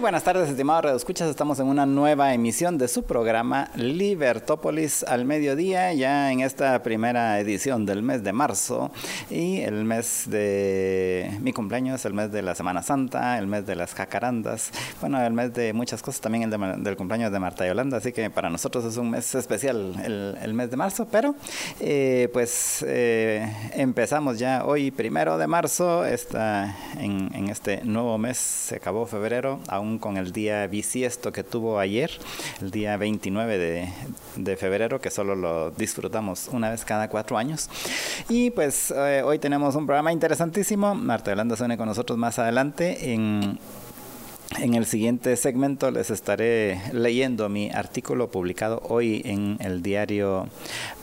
Buenas tardes, estimados redescuchas. Estamos en una nueva emisión de su programa Libertópolis al mediodía, ya en esta primera edición del mes de marzo. Y el mes de mi cumpleaños, el mes de la Semana Santa, el mes de las jacarandas, bueno, el mes de muchas cosas, también el del cumpleaños de Marta Yolanda, así que para nosotros es un mes especial el, mes de marzo, pero eh, pues eh, empezamos ya hoy primero de marzo, está en, en este nuevo mes, se acabó febrero aún con el día bisiesto que tuvo ayer, el día 29 de, de febrero, que solo lo disfrutamos una vez cada cuatro años. Y pues eh, hoy tenemos un programa interesantísimo. Marta Yolanda se une con nosotros más adelante en en el siguiente segmento les estaré leyendo mi artículo publicado hoy en el diario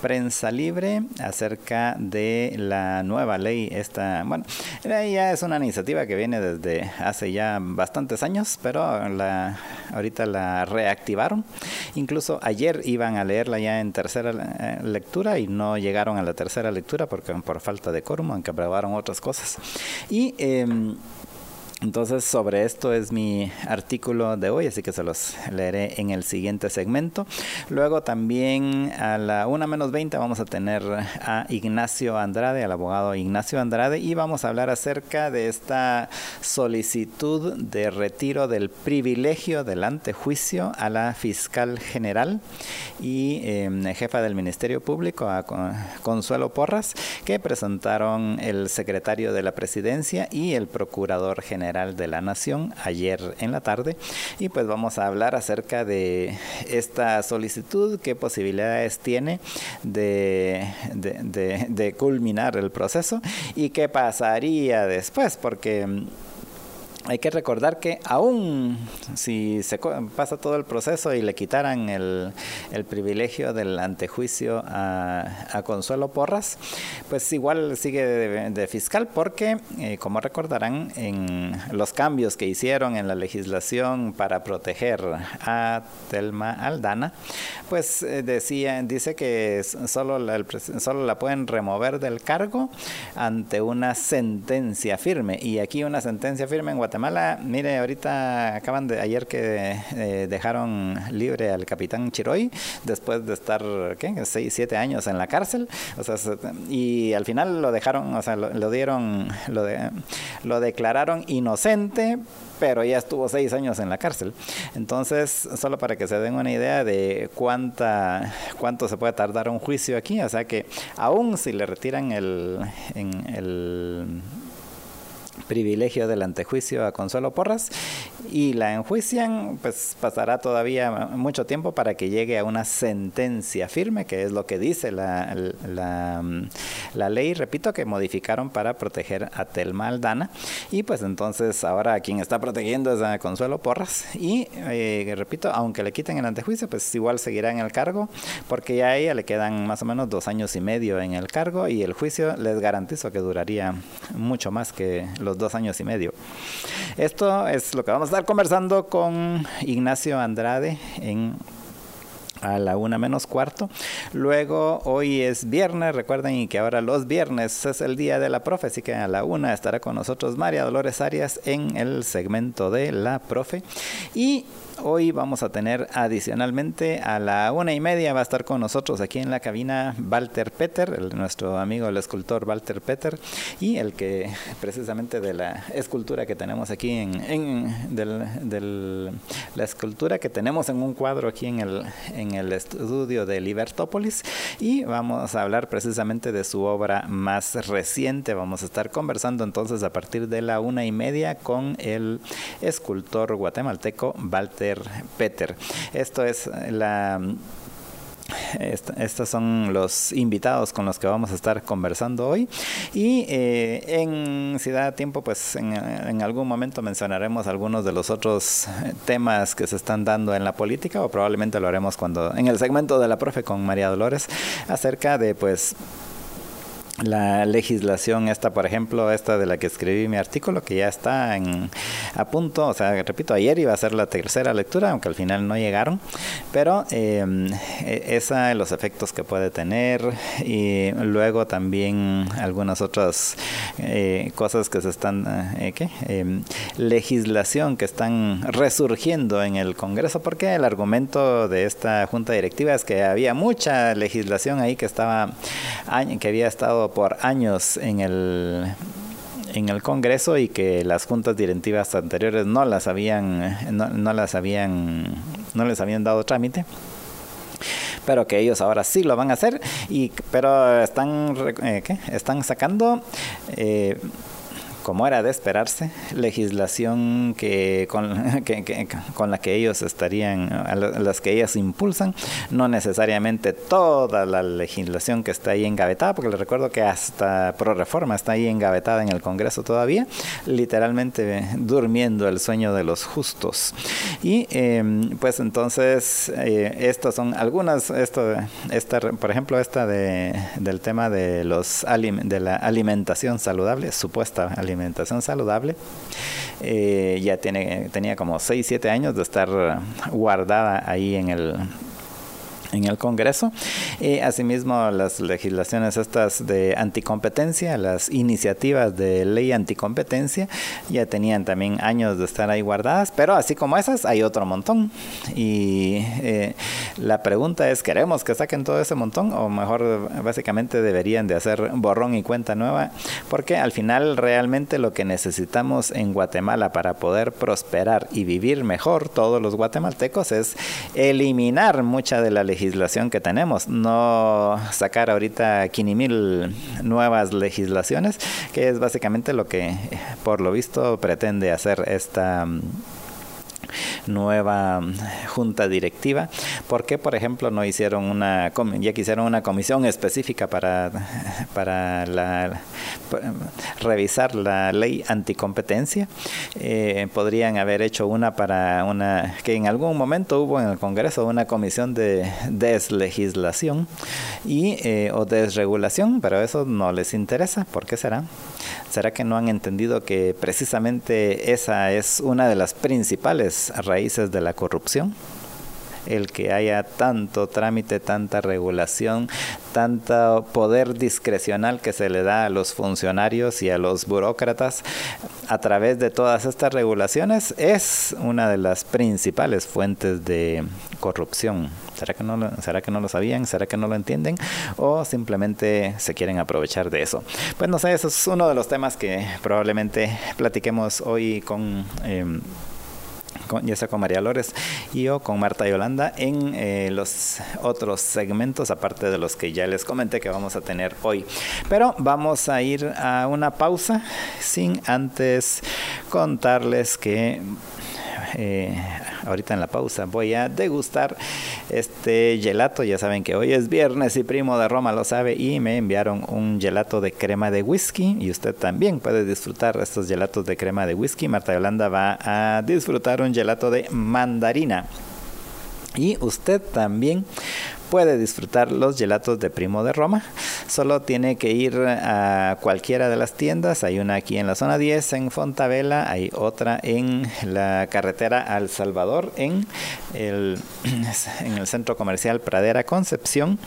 Prensa Libre acerca de la nueva ley. Esta, bueno, ya es una iniciativa que viene desde hace ya bastantes años, pero la, ahorita la reactivaron. Incluso ayer iban a leerla ya en tercera eh, lectura y no llegaron a la tercera lectura porque por falta de quórum, aunque aprobaron otras cosas. Y em, entonces, sobre esto es mi artículo de hoy, así que se los leeré en el siguiente segmento. Luego también a la 1 menos 20 vamos a tener a Ignacio Andrade, al abogado Ignacio Andrade, y vamos a hablar acerca de esta solicitud de retiro del privilegio del antejuicio a la fiscal general y em, jefa del Ministerio Público, a Consuelo Porras, que presentaron el secretario de la presidencia y el procurador general de la Nación ayer en la tarde. Y pues vamos a hablar acerca de esta solicitud, qué posibilidades tiene de, de, de culminar el proceso y qué pasaría después, porque hay que recordar que aún si se pasa todo el proceso y le quitaran el, privilegio del antejuicio a, Consuelo Porras, pues igual sigue de, fiscal porque, eh, como recordarán, en los cambios que hicieron en la legislación para proteger a Telma Aldana, pues eh, decía, dice que solo la, solo la pueden remover del cargo ante una sentencia firme. Y aquí una sentencia firme en Guatemala Guatemala, mire, ahorita acaban de ayer que eh, dejaron libre al capitán Chiroy después de estar, ¿qué? Seis, siete años en la cárcel. O sea, y al final lo dejaron, o sea, lo, dieron, lo, de, lo declararon inocente, pero ya estuvo seis años en la cárcel. Entonces, solo para que se den una idea de cuánta, cuánto se puede tardar un juicio aquí, o sea que aún si le retiran el, en el privilegio del antejuicio a Consuelo Porras y la enjuician, pues pasará todavía mucho tiempo para que llegue a una sentencia firme, que es lo que dice la, la, ley, repito, que modificaron para proteger a Telma Aldana. Y pues entonces ahora quien está protegiendo es a Consuelo Porras. Y eh, repito, aunque le quiten el antejuicio, pues igual seguirá en el cargo, porque ya a ella le quedan más o menos dos años y medio en el cargo y el juicio les garantizo que duraría mucho más que los dos años y medio. Esto es lo que vamos a estar conversando con Ignacio Andrade en a la una menos cuarto. Luego, hoy es viernes, recuerden que ahora los viernes es el día de la profe, así que a la una estará con nosotros María Dolores Arias en el segmento de la profe. Y Hoy vamos a tener adicionalmente a la una y media va a estar con nosotros aquí en la cabina Walter Peter, nuestro amigo el escultor Walter Peter y el que precisamente de la escultura que tenemos aquí en, del, la escultura que tenemos en un cuadro aquí el, en el estudio de Libertópolis y vamos a hablar precisamente de su obra más reciente. Vamos a estar conversando entonces a partir de la una y media con el escultor guatemalteco Walter Peter. Esto es la estos son los invitados con los que vamos a estar conversando hoy y eh, en si da tiempo pues en, en, algún momento mencionaremos algunos de los otros temas que se están dando en la política o probablemente lo haremos cuando en el segmento de la profe con María Dolores acerca de pues la legislación esta, por ejemplo, esta de la que escribí mi artículo, que ya está en, a punto, o sea, repito, ayer iba a ser la tercera lectura, aunque al final no llegaron, pero eh, esa, los efectos que puede tener y luego también algunas otras eh, cosas que se están, eh, ¿qué? Em, legislación que están resurgiendo en el Congreso, porque el argumento de esta junta directiva es que había mucha legislación ahí que estaba, que había estado por años en el en el Congreso y que las juntas directivas anteriores no las habían no, las habían no les habían dado trámite pero que ellos ahora sí lo van a hacer y pero están eh, ¿qué? están sacando eh, como era de esperarse, legislación que con, la que ellos estarían, las que ellas impulsan, no necesariamente toda la legislación que está ahí engavetada, porque les recuerdo que hasta pro reforma está ahí engavetada en el Congreso todavía, literalmente durmiendo el sueño de los justos. Y em, pues entonces, eh, estas son algunas, esto, esta, por ejemplo, esta de, del tema de, los, de la alimentación saludable, supuesta alimentación alimentación saludable. Eh, ya tiene, tenía como 6, 7 años de estar guardada ahí en el en el Congreso. Y asimismo, las legislaciones estas de anticompetencia, las iniciativas de ley anticompetencia, ya tenían también años de estar ahí guardadas, pero así como esas, hay otro montón. Y eh, la pregunta es, ¿queremos que saquen todo ese montón? O mejor, básicamente deberían de hacer borrón y cuenta nueva, porque al final realmente lo que necesitamos en Guatemala para poder prosperar y vivir mejor todos los guatemaltecos es eliminar mucha de la legislación legislación que tenemos, no sacar ahorita 500 mil nuevas legislaciones, que es básicamente lo que por lo visto pretende hacer esta nueva junta directiva. ¿Por qué, por ejemplo, no hicieron una, ya quisieron una comisión específica para, para la, revisar la ley anticompetencia? Eh, podrían haber hecho una para una, que en algún momento hubo en el Congreso una comisión de deslegislación y, eh, o desregulación, pero eso no les interesa. ¿Por qué será? ¿Será que no han entendido que precisamente esa es una de las principales raíces de la corrupción? El que haya tanto trámite, tanta regulación, tanto poder discrecional que se le da a los funcionarios y a los burócratas a través de todas estas regulaciones es una de las principales fuentes de corrupción. ¿Será que, no lo, ¿Será que no lo sabían? ¿Será que no lo entienden? ¿O simplemente se quieren aprovechar de eso? Pues no sé, eso es uno de los temas que probablemente platiquemos hoy con... Eh, ya sea con María Lores y o con Marta Yolanda en eh, los otros segmentos, aparte de los que ya les comenté que vamos a tener hoy. Pero vamos a ir a una pausa sin antes contarles que eh, ahorita en la pausa voy a degustar este gelato. Ya saben que hoy es viernes y Primo de Roma lo sabe y me enviaron un gelato de crema de whisky y usted también puede disfrutar estos gelatos de crema de whisky. Marta Yolanda va a disfrutar un gelato de mandarina. Y usted también puede disfrutar los gelatos de Primo de Roma. Solo tiene que ir a cualquiera de las tiendas. Hay una aquí en la zona 10 en Fontavela, hay otra en la carretera al Salvador en el, en el centro comercial Pradera Concepción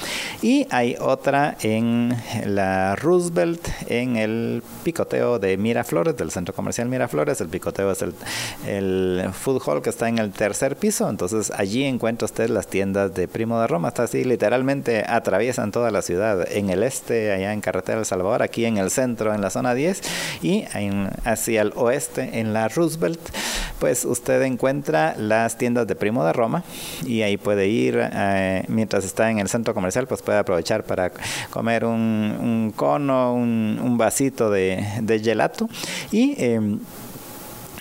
y hay otra en la Roosevelt en el picoteo de Miraflores, del centro comercial Miraflores. El picoteo es el, el food hall que está en el tercer piso. Entonces allí encuentra usted las tiendas de Primo de Roma. Está literalmente atraviesan toda la ciudad, en el este, allá en Carretera El Salvador, aquí en el centro, en la zona 10, y hacia el oeste, en la Roosevelt, pues usted encuentra las tiendas de Primo de Roma, y ahí puede ir, eh, mientras está en el centro comercial, pues puede aprovechar para comer un, cono, un, vasito de, gelato, y... Em,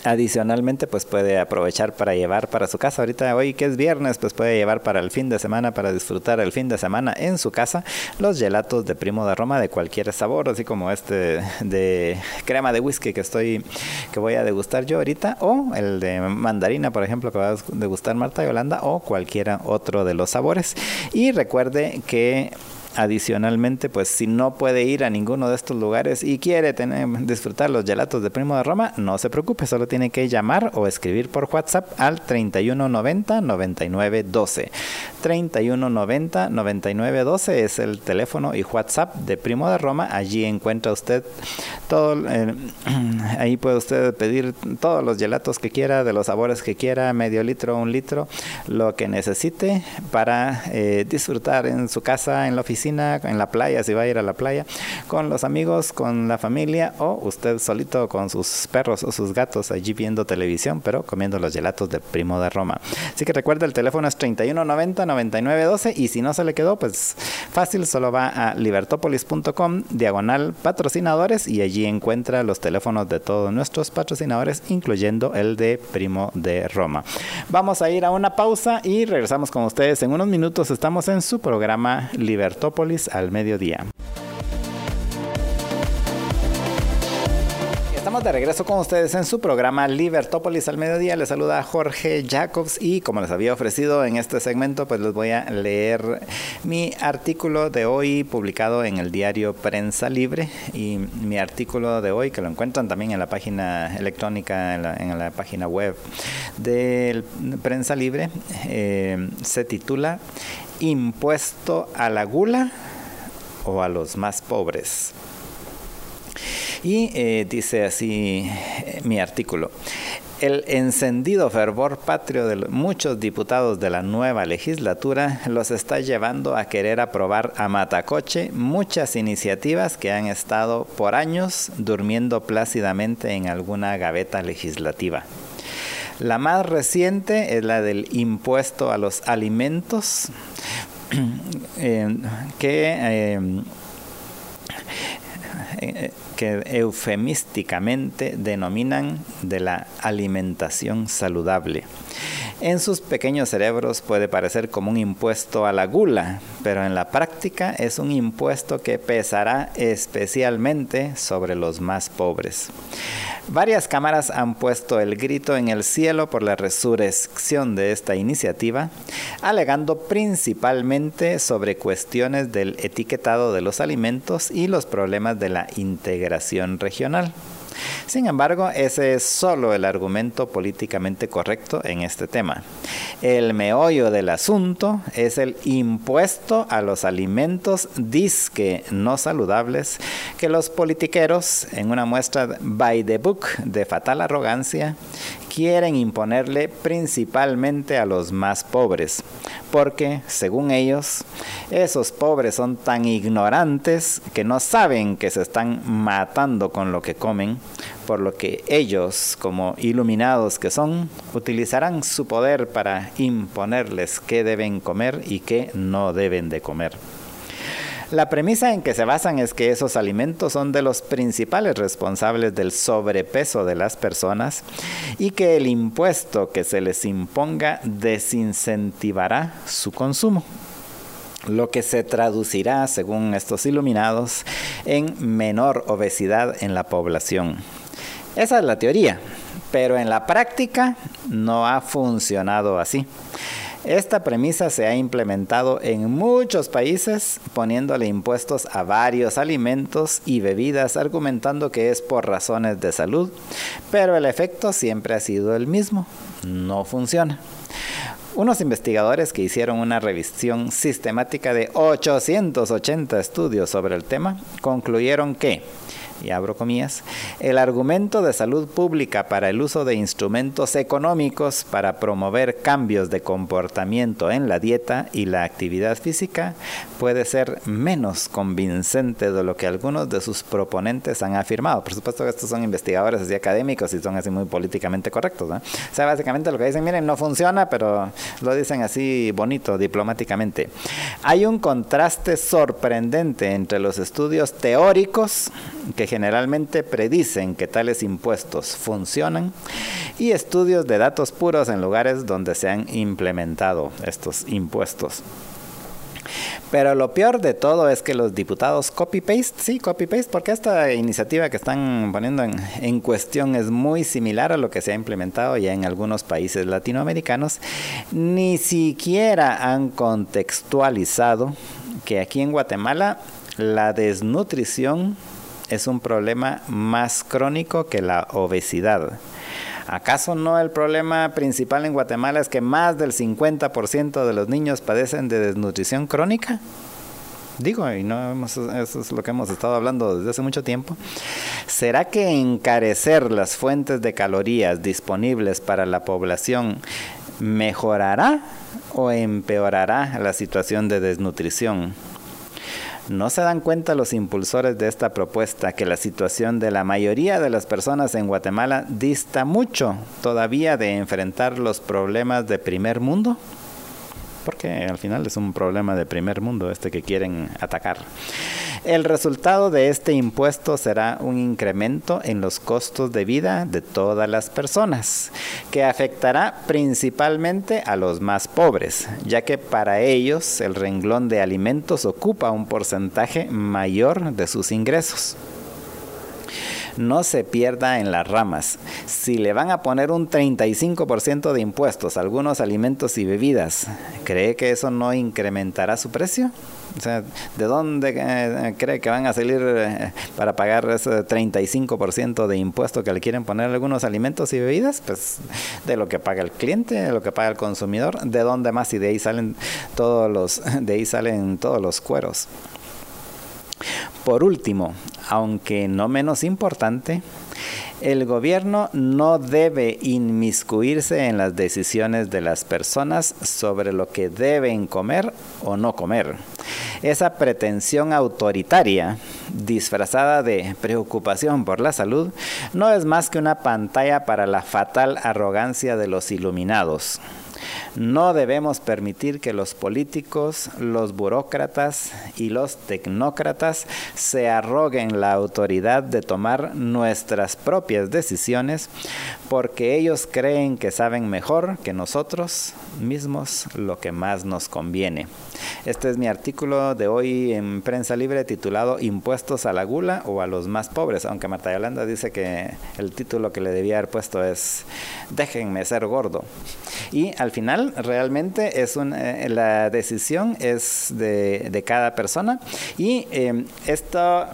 Adicionalmente, pues puede aprovechar para llevar para su casa. Ahorita hoy que es viernes, pues puede llevar para el fin de semana, para disfrutar el fin de semana en su casa, los gelatos de Primo de Roma de cualquier sabor, así como este de crema de whisky que estoy, que voy a degustar yo ahorita, o el de mandarina, por ejemplo, que va a degustar Marta Yolanda, o cualquiera otro de los sabores. Y recuerde que Adicionalmente, pues si no puede ir a ninguno de estos lugares y quiere disfrutar los gelatos de Primo de Roma, no se preocupe, solo tiene que llamar o escribir por WhatsApp al 3190 9912. 3190 9912 es el teléfono y WhatsApp de Primo de Roma. Allí encuentra usted todo, eh, ahí puede usted pedir todos los gelatos que quiera, de los sabores que quiera, medio litro, un litro, lo que necesite para eh, disfrutar en su casa, en la oficina, en la playa, si va a ir a la playa, con los amigos, con la familia o usted solito con sus perros o sus gatos allí viendo televisión, pero comiendo los gelatos de Primo de Roma. Así que recuerda, el teléfono es 3190 9912 y si no se le quedó, pues fácil, solo va a libertopolis.com diagonal patrocinadores y allí encuentra los teléfonos de todos nuestros patrocinadores, incluyendo el de Primo de Roma. Vamos a ir a una pausa y regresamos con ustedes en unos minutos. Estamos en su programa Libertópolis al mediodía. de regreso con ustedes en su programa Libertópolis al mediodía. Les saluda Jorge Jacobs y como les había ofrecido en este segmento, pues les voy a leer mi artículo de hoy publicado en el diario Prensa Libre y mi artículo de hoy que lo encuentran también en la página electrónica, en la, página web de Prensa Libre, eh, se titula Impuesto a la gula o a los más pobres. Y eh, dice así eh, mi artículo. El encendido fervor patrio de muchos diputados de la nueva legislatura los está llevando a querer aprobar a matacoche muchas iniciativas que han estado por años durmiendo plácidamente en alguna gaveta legislativa. La más reciente es la del impuesto a los alimentos, eh, que que eufemísticamente denominan de la alimentación saludable. En sus pequeños cerebros puede parecer como un impuesto a la gula, pero en la práctica es un impuesto que pesará especialmente sobre los más pobres. Varias cámaras han puesto el grito en el cielo por la resurrección de esta iniciativa, alegando principalmente sobre cuestiones del etiquetado de los alimentos y los problemas de la integración regional. Sin embargo, ese es solo el argumento políticamente correcto en este tema. El meollo del asunto es el impuesto a los alimentos disque no saludables que los politiqueros, en una muestra by the book de fatal arrogancia, quieren imponerle principalmente a los más pobres, porque, según ellos, esos pobres son tan ignorantes que no saben que se están matando con lo que comen, por lo que ellos, como iluminados que son, utilizarán su poder para imponerles qué deben comer y qué no deben de comer. La premisa en que se basan es que esos alimentos son de los principales responsables del sobrepeso de las personas y que el impuesto que se les imponga desincentivará su consumo lo que se traducirá, según estos iluminados, en menor obesidad en la población. Esa es la teoría, pero en la práctica no ha funcionado así. Esta premisa se ha implementado en muchos países poniéndole impuestos a varios alimentos y bebidas argumentando que es por razones de salud, pero el efecto siempre ha sido el mismo, no funciona. Unos investigadores que hicieron una revisión sistemática de 880 estudios sobre el tema concluyeron que y abro comillas, el argumento de salud pública para el uso de instrumentos económicos para promover cambios de comportamiento en la dieta y la actividad física puede ser menos convincente de lo que algunos de sus proponentes han afirmado. Por supuesto que estos son investigadores así académicos y son así muy políticamente correctos. O sea, básicamente lo que dicen, miren, no funciona, pero lo dicen así bonito, diplomáticamente. Hay un contraste sorprendente entre los estudios teóricos que generalmente predicen que tales impuestos funcionan y estudios de datos puros en lugares donde se han implementado estos impuestos. Pero lo peor de todo es que los diputados copy-paste, sí, copy-paste, porque esta iniciativa que están poniendo en, en, cuestión es muy similar a lo que se ha implementado ya en algunos países latinoamericanos, ni siquiera han contextualizado que aquí en Guatemala la desnutrición es un problema más crónico que la obesidad. ¿Acaso no el problema principal en Guatemala es que más del 50% de los niños padecen de desnutrición crónica? Digo, y no eso es lo que hemos estado hablando desde hace mucho tiempo. ¿Será que encarecer las fuentes de calorías disponibles para la población mejorará o empeorará la situación de desnutrición? ¿No se dan cuenta los impulsores de esta propuesta que la situación de la mayoría de las personas en Guatemala dista mucho todavía de enfrentar los problemas de primer mundo? porque al final es un problema de primer mundo este que quieren atacar. El resultado de este impuesto será un incremento en los costos de vida de todas las personas, que afectará principalmente a los más pobres, ya que para ellos el renglón de alimentos ocupa un porcentaje mayor de sus ingresos no se pierda en las ramas. Si le van a poner un 35% de impuestos a algunos alimentos y bebidas, ¿cree que eso no incrementará su precio? O sea, ¿de dónde eh, cree que van a salir eh, para pagar ese 35% de impuesto que le quieren poner algunos alimentos y bebidas? Pues de lo que paga el cliente, de lo que paga el consumidor, ¿de dónde más? Y de ahí salen todos los, de ahí salen todos los cueros. Por último, aunque no menos importante, el gobierno no debe inmiscuirse en las decisiones de las personas sobre lo que deben comer o no comer. Esa pretensión autoritaria, disfrazada de preocupación por la salud, no es más que una pantalla para la fatal arrogancia de los iluminados. No debemos permitir que los políticos, los burócratas y los tecnócratas se arroguen la autoridad de tomar nuestras propias decisiones porque ellos creen que saben mejor que nosotros mismos lo que más nos conviene. Este es mi artículo de hoy en Prensa Libre titulado Impuestos a la gula o a los más pobres, aunque Marta Yolanda dice que el título que le debía haber puesto es Déjenme ser gordo. Y al final realmente es eh, la decisión es de, cada persona. Y eh, esto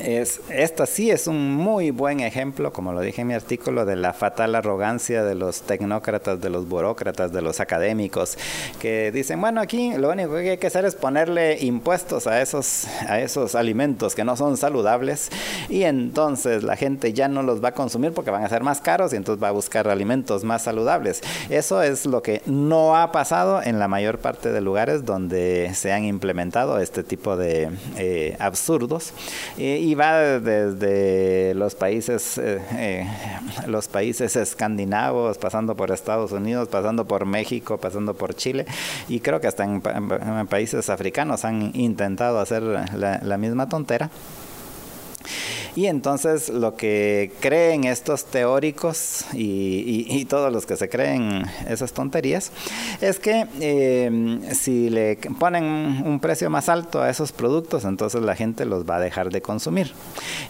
es, esta sí es un muy buen ejemplo, como lo dije en mi artículo, de la fatal arrogancia de los tecnócratas, de los burócratas, de los académicos, que dicen, bueno, aquí lo único que hay que hacer es ponerle impuestos a esos, a esos alimentos que no son saludables y entonces la gente ya no los va a consumir porque van a ser más caros y entonces va a buscar alimentos más saludables. Eso es lo que no ha pasado en la mayor parte de lugares donde se han implementado este tipo de eh, absurdos. y va desde los países, eh, eh, los países escandinavos, pasando por Estados Unidos, pasando por México, pasando por Chile, y creo que hasta en, países africanos han intentado hacer la misma tontera. Y entonces lo que creen estos teóricos y, todos los que se creen esas tonterías es que em, si le ponen un precio más alto a esos productos, entonces la gente los va a dejar de consumir.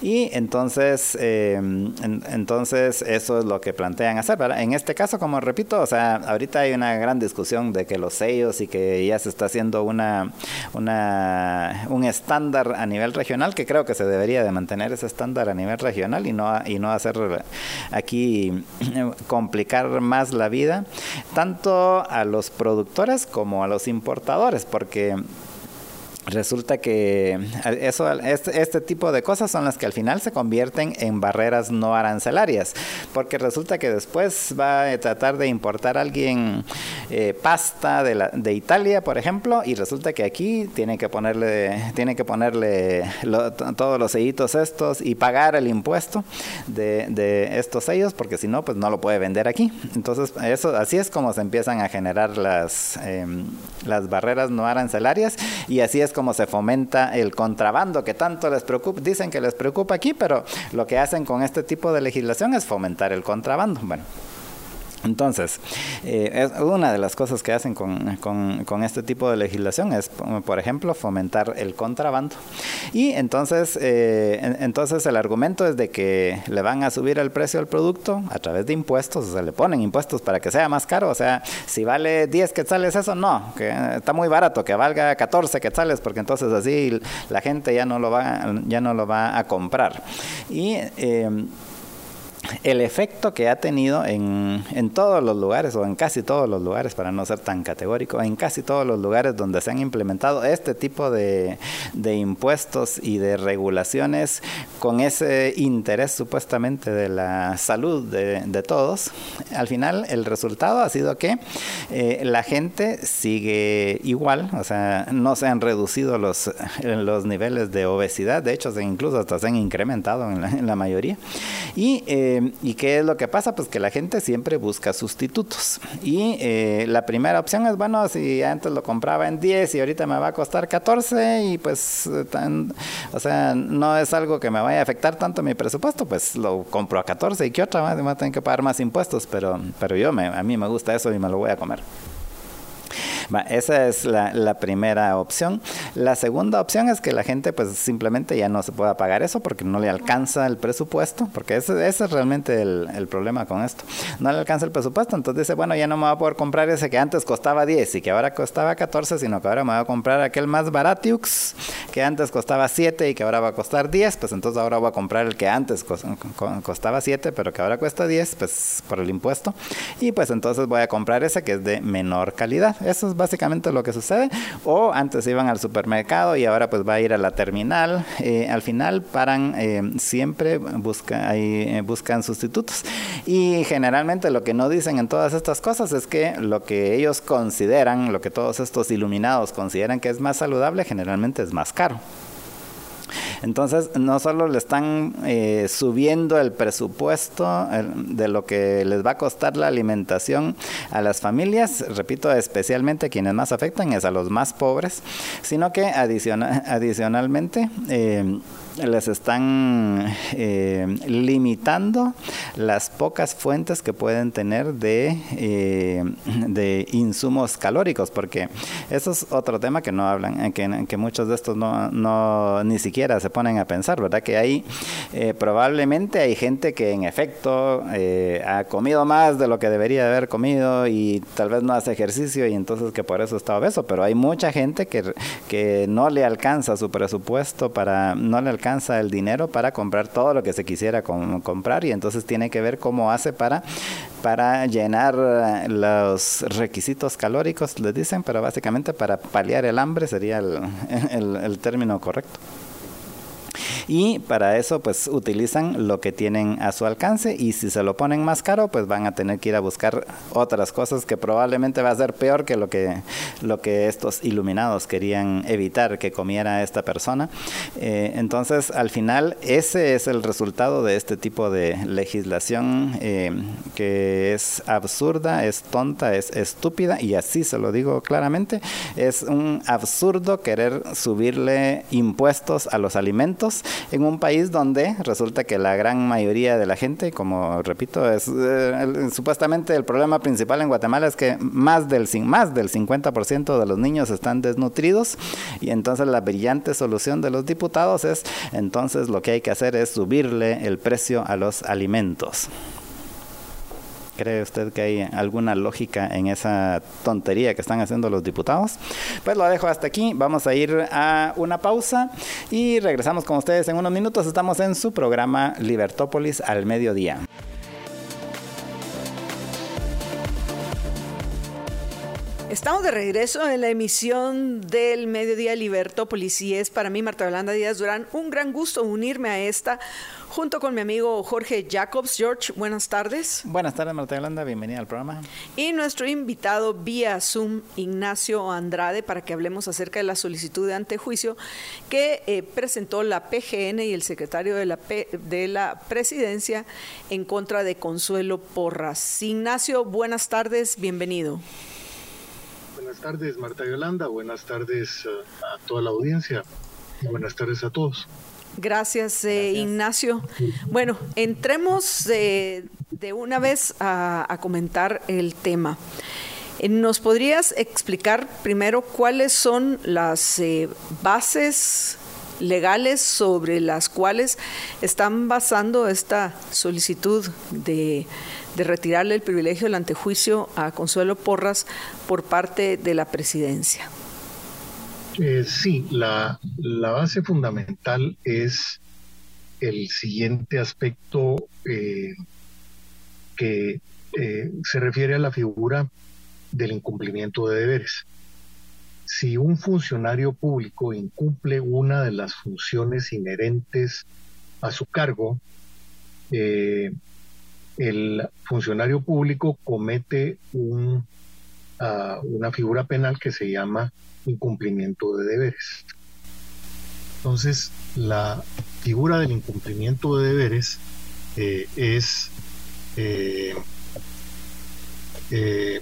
Y entonces, em, entonces eso es lo que plantean hacer. En este caso, como repito, o sea, ahorita hay una gran discusión de que los sellos y que ya se está haciendo una, un estándar a nivel regional que creo que se debería de mantener ese estándar a nivel regional y no, y no hacer aquí complicar más la vida tanto a los productores como a los importadores porque resulta que eso, este, este, tipo de cosas son las que al final se convierten en barreras no arancelarias, porque resulta que después va a tratar de importar alguien eh, pasta de, la, de Italia, por ejemplo, y resulta que aquí tiene que ponerle, tiene que ponerle todos los sellitos estos y pagar el impuesto de, de estos sellos, porque si no, pues no lo puede vender aquí. Entonces, eso, así es como se empiezan a generar las, em, las barreras no arancelarias y así es como se fomenta el contrabando que tanto les preocupa, dicen que les preocupa aquí, pero lo que hacen con este tipo de legislación es fomentar el contrabando. Bueno, Entonces, eh, una de las cosas que hacen con, con, este tipo de legislación es, por ejemplo, fomentar el contrabando. Y entonces, eh, entonces el argumento es de que le van a subir el precio al producto a través de impuestos, o sea, le ponen impuestos para que sea más caro. O sea, si vale 10 quetzales eso, no, que está muy barato, que valga 14 quetzales, porque entonces así la gente ya no lo va, ya no lo va a comprar. Y eh, el efecto que ha tenido en, en, todos los lugares, o en casi todos los lugares, para no ser tan categórico, en casi todos los lugares donde se han implementado este tipo de, de impuestos y de regulaciones con ese interés supuestamente de la salud de, de todos, al final el resultado ha sido que eh, la gente sigue igual, o sea, no se han reducido los, los niveles de obesidad, de hecho, incluso hasta se han incrementado en la, en la mayoría. Y eh, eh, ¿Y qué es lo que pasa? Pues que la gente siempre busca sustitutos. Y eh, la primera opción es, bueno, si antes lo compraba en 10 y ahorita me va a costar 14 y pues, o sea, no es algo que me vaya a afectar tanto mi presupuesto, pues lo compro a 14 y qué otra, más, a tener que pagar más impuestos, pero, pero yo, me, a mí me gusta eso y me lo voy a comer esa es la, primera opción. La segunda opción es que la gente pues simplemente ya no se pueda pagar eso porque no le alcanza el presupuesto, porque ese, ese es realmente el, problema con esto. No le alcanza el presupuesto, entonces dice, bueno, ya no me voy a poder comprar ese que antes costaba 10 y que ahora costaba 14, sino que ahora me voy a comprar aquel más baratiux que antes costaba 7 y que ahora va a costar 10, pues entonces ahora voy a comprar el que antes costaba 7 pero que ahora cuesta 10, pues por el impuesto. Y pues entonces voy a comprar ese que es de menor calidad. Eso es básicamente lo que sucede. O antes iban al supermercado y ahora pues va a ir a la terminal. Eh, al final paran eh, siempre, ahí, eh, buscan sustitutos. Y generalmente lo que no dicen en todas estas cosas es que lo que ellos consideran, lo que todos estos iluminados consideran que es más saludable, generalmente es más caro. Entonces, no solo le están eh, subiendo el presupuesto de lo que les va a costar la alimentación a las familias, repito, especialmente quienes más afectan es a los más pobres, sino que adicionalmente eh, les están eh, limitando las pocas fuentes que pueden tener de, eh, de insumos calóricos, porque eso es otro tema que no hablan, eh, que, que muchos de estos no, no, ni siquiera se ponen a pensar, ¿verdad? Que hay probablemente hay gente que en efecto ha comido más de lo que debería haber comido y tal vez no hace ejercicio y entonces que por eso está obeso, pero hay mucha gente que, que no le alcanza su presupuesto para, no le alcanza alcanza el dinero para comprar todo lo que se quisiera comprar y entonces tiene que ver cómo hace para, para llenar eh, los requisitos calóricos, les dicen, pero básicamente para paliar el hambre sería el término correcto y para eso pues utilizan lo que tienen a su alcance y si se lo ponen más caro pues van a tener que ir a buscar otras cosas que probablemente va a ser peor que lo que, lo que estos iluminados querían evitar que comiera esta persona. Eh, entonces al final ese es el resultado de este tipo de legislación eh, que es absurda, es tonta, es estúpida y así se lo digo claramente, es un absurdo querer subirle impuestos a los alimentos en un país donde resulta que la gran mayoría de la gente, como repito, es eh, supuestamente el problema principal en Guatemala es que más del, más del 50% de los niños están desnutridos y entonces la brillante solución de los diputados es entonces lo que hay que hacer es subirle el precio a los alimentos. ¿Cree usted que hay alguna lógica en esa tontería que están haciendo los diputados? Pues lo dejo hasta aquí. Vamos a ir a una pausa y regresamos con ustedes en unos minutos. Estamos en su programa Libertópolis al mediodía. Estamos de regreso en la emisión del Mediodía Libertópolis y es para mí, Marta Yolanda Díaz Durán, un gran gusto unirme a esta junto con mi amigo Jorge Jacobs. George, buenas tardes. Buenas tardes, Marta Yolanda, bienvenida al programa. Y nuestro invitado vía Zoom, Ignacio Andrade, para que hablemos acerca de la solicitud de antejuicio que eh, presentó la PGN y el secretario de la, de la presidencia en contra de Consuelo Porras. Ignacio, buenas tardes, bienvenido. Buenas tardes, Marta Yolanda. Buenas tardes uh, a toda la audiencia. buenas tardes a todos. Gracias, eh, Ignacio. Bueno, entremos de, una vez a, comentar el tema. Eh, ¿Nos podrías explicar primero cuáles son las eh, bases legales sobre las cuales están basando esta solicitud de, de retirarle el privilegio del antejuicio a Consuelo Porras por parte de la presidencia? Eh, sí, la, base fundamental es el siguiente aspecto eh, que eh, se refiere a la figura del incumplimiento de deberes. Si un funcionario público incumple una de las funciones inherentes a su cargo, el funcionario público comete un, ah, una figura penal que se llama incumplimiento de deberes. Entonces, la figura del incumplimiento de deberes eh, es eh, eh,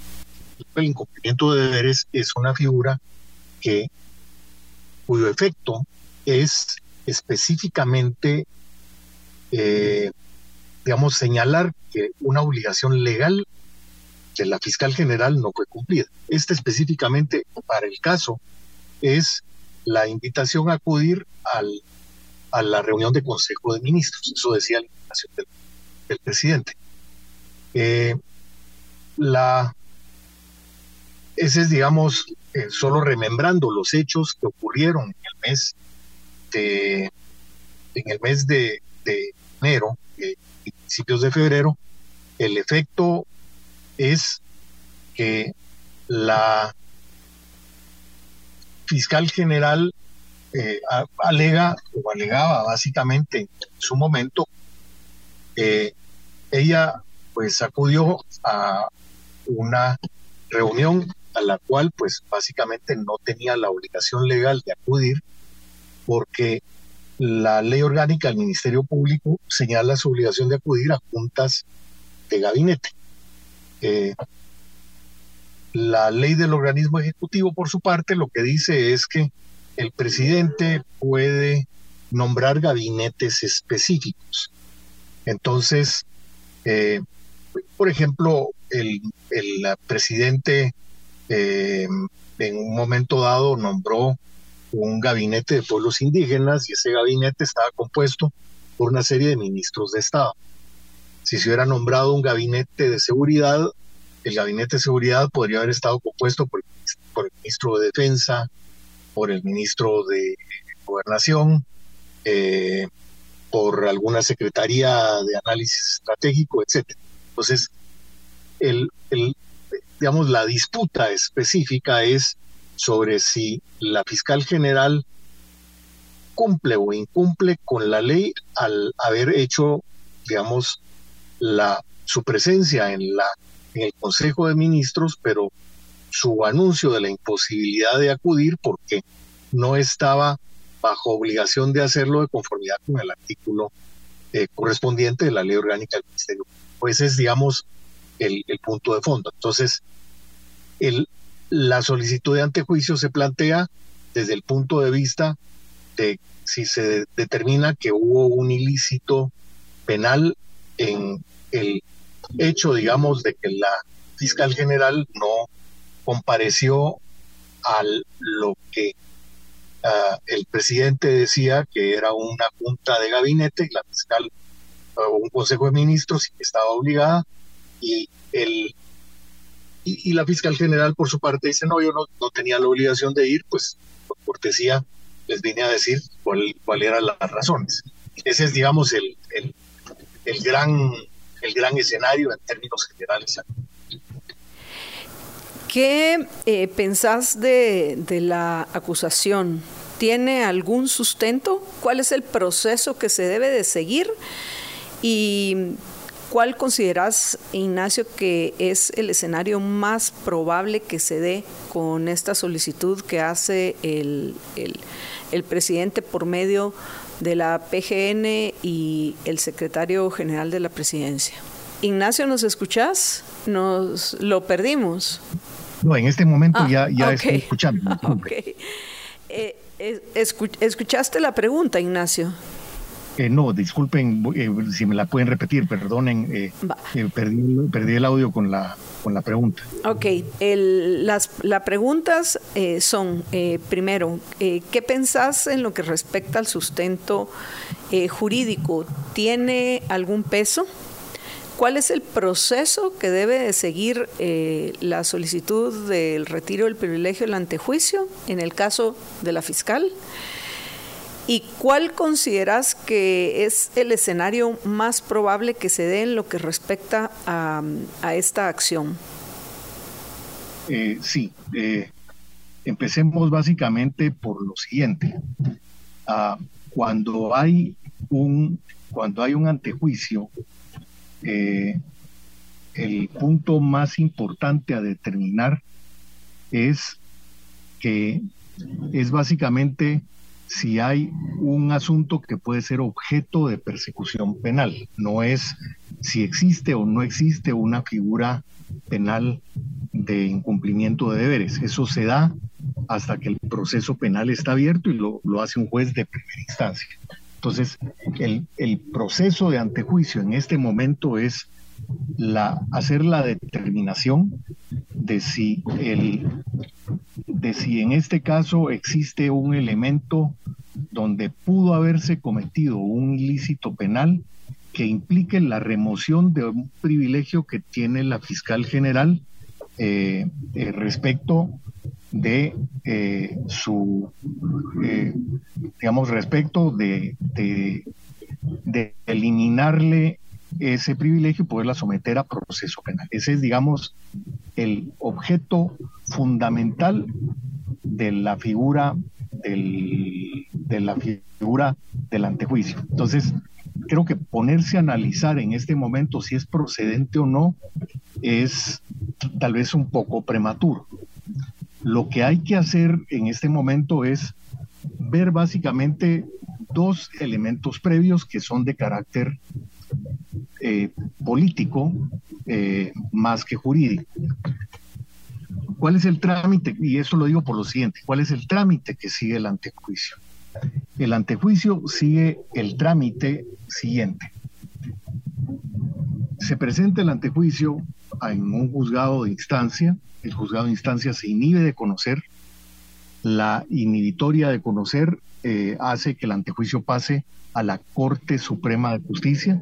el incumplimiento de deberes es una figura que cuyo efecto es específicamente digamos señalar que una obligación legal la fiscal general no fue cumplida. Este específicamente para el caso es la invitación a acudir al, a la reunión de Consejo de Ministros. Eso decía la invitación del, presidente. Eh, la, ese es, digamos, eh, solo remembrando los hechos que ocurrieron en el mes de, en el mes de, enero, eh, principios de febrero, el efecto es que la fiscal general eh, alega o alegaba básicamente en su momento, eh, ella pues acudió a una reunión a la cual pues básicamente no tenía la obligación legal de acudir porque la ley orgánica del Ministerio Público señala su obligación de acudir a juntas de gabinete. La ley del organismo ejecutivo, por su parte, lo que dice es que el presidente puede nombrar gabinetes específicos. Entonces, eh, por ejemplo, el, presidente eh, en un momento dado nombró un gabinete de pueblos indígenas y ese gabinete estaba compuesto por una serie de ministros de Estado si se hubiera nombrado un gabinete de seguridad, el gabinete de seguridad podría haber estado compuesto por, el ministro de Defensa, por el ministro de Gobernación, eh, por alguna secretaría de análisis estratégico, etcétera. Entonces, el, digamos, la disputa específica es sobre si la fiscal general cumple o incumple con la ley al haber hecho, digamos, la, su presencia en, la, en el Consejo de Ministros, pero su anuncio de la imposibilidad de acudir porque no estaba bajo obligación de hacerlo de conformidad con el artículo eh, correspondiente de la ley orgánica del Ministerio. Pues es, digamos, el, punto de fondo. Entonces, el, la solicitud de antejuicio se plantea desde el punto de vista de si se determina que hubo un ilícito penal en el hecho, digamos, de que la fiscal general no compareció a lo que ah, el presidente decía que era una junta de gabinete y la fiscal o un consejo de ministros y que estaba obligada y el y, la fiscal general por su parte dice no yo no, tenía la obligación de ir pues por cortesía les vine a decir cuál, cuál eran las razones ese es digamos el, el gran el gran escenario en términos generales. ¿Qué eh, pensás de, la acusación? ¿Tiene algún sustento? ¿Cuál es el proceso que se debe de seguir? ¿Y cuál consideras, Ignacio, que es el escenario más probable que se dé con esta solicitud que hace el, el presidente por medio de la PGN y el secretario general de la presidencia. Ignacio, ¿nos escuchás? Nos lo perdimos. No, en este momento ya, ah, ya estoy escuchando. Eh, ¿Escuchaste la pregunta, Ignacio? Eh, no, disculpen eh, si me la pueden repetir, perdonen, eh, perdí, el audio con la, con la pregunta. Ok, las, las preguntas son, primero, ¿qué pensás en lo que respecta al sustento jurídico? ¿Tiene algún peso? ¿Cuál es el proceso que debe seguir la solicitud del retiro del privilegio del antejuicio en el caso de la fiscal? ¿Y cuál consideras que es el escenario más probable que se dé en lo que respecta a, esta acción? Eh, sí, eh, empecemos básicamente por lo siguiente. Ah, cuando hay un cuando hay un antejuicio, eh, el punto más importante a determinar es que es básicamente si hay un asunto que puede ser objeto de persecución penal. No es si existe o no existe una figura penal de incumplimiento de deberes. Eso se da hasta que el proceso penal está abierto y lo, hace un juez de primera instancia. Entonces, el, el proceso de antejuicio en este momento es la, hacer la determinación de si, el, de si en este caso existe un elemento donde pudo haberse cometido un ilícito penal que implique la remoción de un privilegio que tiene la fiscal general eh, eh, respecto de eh, su, digamos, respecto de, de, de eliminarle ese privilegio y poderla someter a proceso penal. Ese es, digamos, el objeto fundamental de la figura del, de la figura del antejuicio. Entonces, creo que ponerse a analizar en este momento si es procedente o no es tal vez un poco prematuro. Lo que hay que hacer en este momento es ver básicamente dos elementos previos que son de carácter eh, político eh, más que jurídico. ¿Cuál es el trámite? Y eso lo digo por lo siguiente, ¿cuál es el trámite que sigue el antejuicio? El antejuicio sigue el trámite siguiente. Se presenta el antejuicio en un juzgado de instancia, el juzgado de instancia se inhibe de conocer, la inhibitoria de conocer eh, hace que el antejuicio pase a la Corte Suprema de Justicia.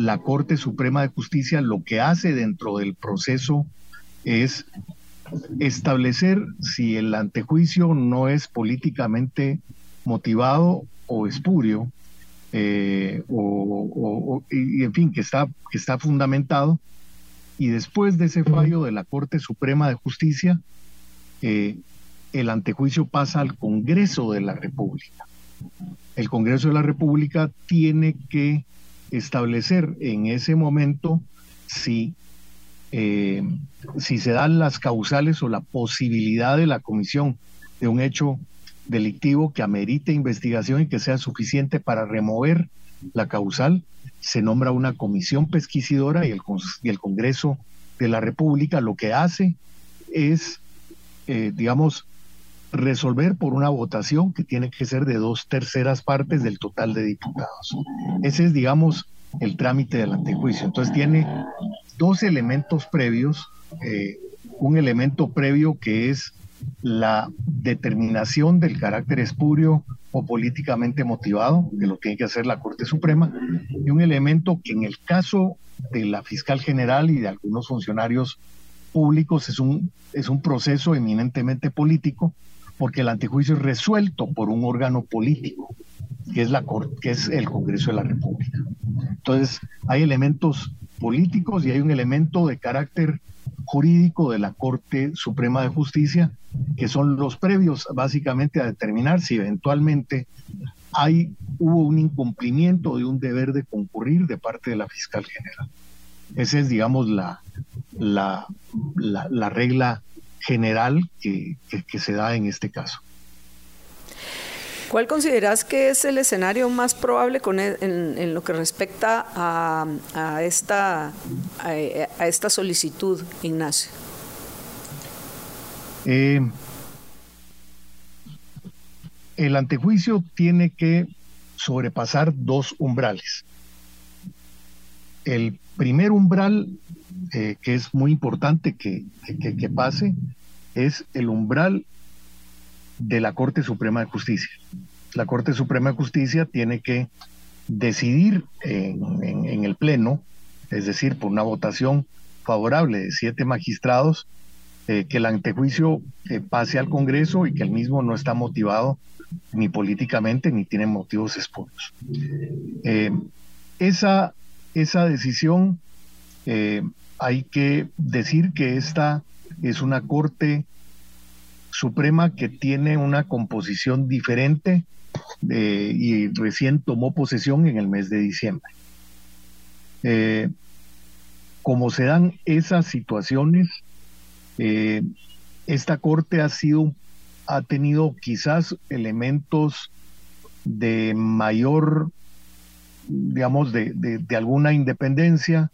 La Corte Suprema de Justicia lo que hace dentro del proceso es establecer si el antejuicio no es políticamente motivado o espurio, eh, o, en fin, que está, que está fundamentado. Y después de ese fallo de la Corte Suprema de Justicia, eh, el antejuicio pasa al Congreso de la República el Congreso de la República tiene que establecer en ese momento si, eh, si se dan las causales o la posibilidad de la comisión de un hecho delictivo que amerite investigación y que sea suficiente para remover la causal, se nombra una comisión pesquisidora y el, y el Congreso de la República lo que hace es, eh, digamos, resolver por una votación que tiene que ser de dos terceras partes del total de diputados. Ese es, digamos, el trámite del antejuicio. Entonces tiene dos elementos previos, eh, un elemento previo que es la determinación del carácter espurio o políticamente motivado, que lo tiene que hacer la Corte Suprema, y un elemento que en el caso de la fiscal general y de algunos funcionarios públicos es un, es un proceso eminentemente político, porque el antejuicio es resuelto por un órgano político, que es, la, que es el Congreso de la República. Entonces, hay elementos políticos y hay un elemento de carácter jurídico de la Corte Suprema de Justicia, que son los previos básicamente a determinar si eventualmente hay, hubo un incumplimiento de un deber de concurrir de parte de la fiscal general. Esa es, digamos, la, la, la regla general que, se da en este caso. ¿Cuál consideras que es el escenario más probable con e, en, lo que respecta a, esta, a, esta solicitud, Ignacio? Eh, el antejuicio tiene que sobrepasar dos umbrales. El primer umbral eh, que es muy importante que, que, pase es el umbral de la Corte Suprema de Justicia. La Corte Suprema de Justicia tiene que decidir en, el Pleno, es decir, por una votación favorable de siete magistrados, eh, que el antejuicio eh, pase al Congreso y que el mismo no está motivado ni políticamente ni tiene motivos espurios. esa, esa decisión hay que decir que esta es una Corte Suprema que tiene una composición diferente eh, y recién tomó posesión en el mes de diciembre. Eh, como se dan esas situaciones, eh, esta Corte ha sido, ha tenido quizás elementos de mayor, digamos, de alguna independencia,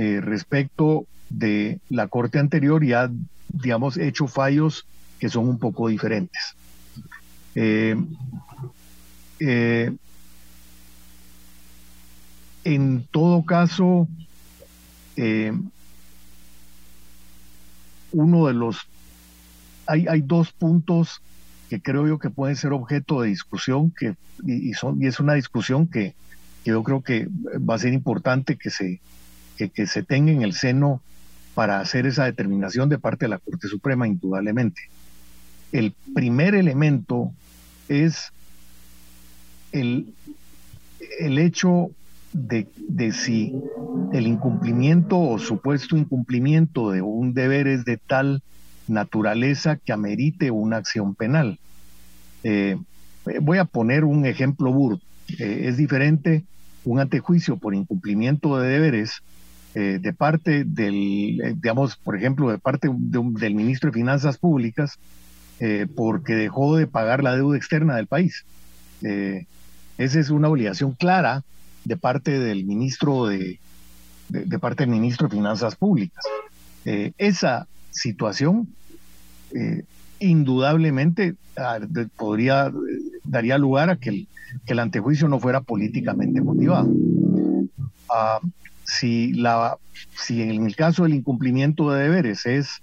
eh, respecto de la corte anterior y ha, digamos, hecho fallos que son un poco diferentes. Eh, eh, en todo caso, uno de los, hay, hay dos puntos que creo yo que pueden ser objeto de discusión que, y, son, y es una discusión que, yo creo que va a ser importante que se, que, se tenga en el seno para hacer esa determinación de parte de la Corte Suprema, indudablemente. El primer elemento es el, el hecho de, de, si el incumplimiento o supuesto incumplimiento de un deber es de tal naturaleza que amerite una acción penal. Eh, voy a poner un ejemplo burdo. Eh, es diferente un antejuicio por incumplimiento de deberes eh, de parte del, eh, digamos, por ejemplo, de parte del ministro de Finanzas Públicas, eh, porque dejó de pagar la deuda externa del país. esa es una obligación clara de parte del ministro de, de, parte del ministro de Finanzas Públicas. esa situación indudablemente ah, podría daría lugar a que el, que el antejuicio no fuera políticamente motivado. Ah, si, la, si en el caso del incumplimiento de deberes es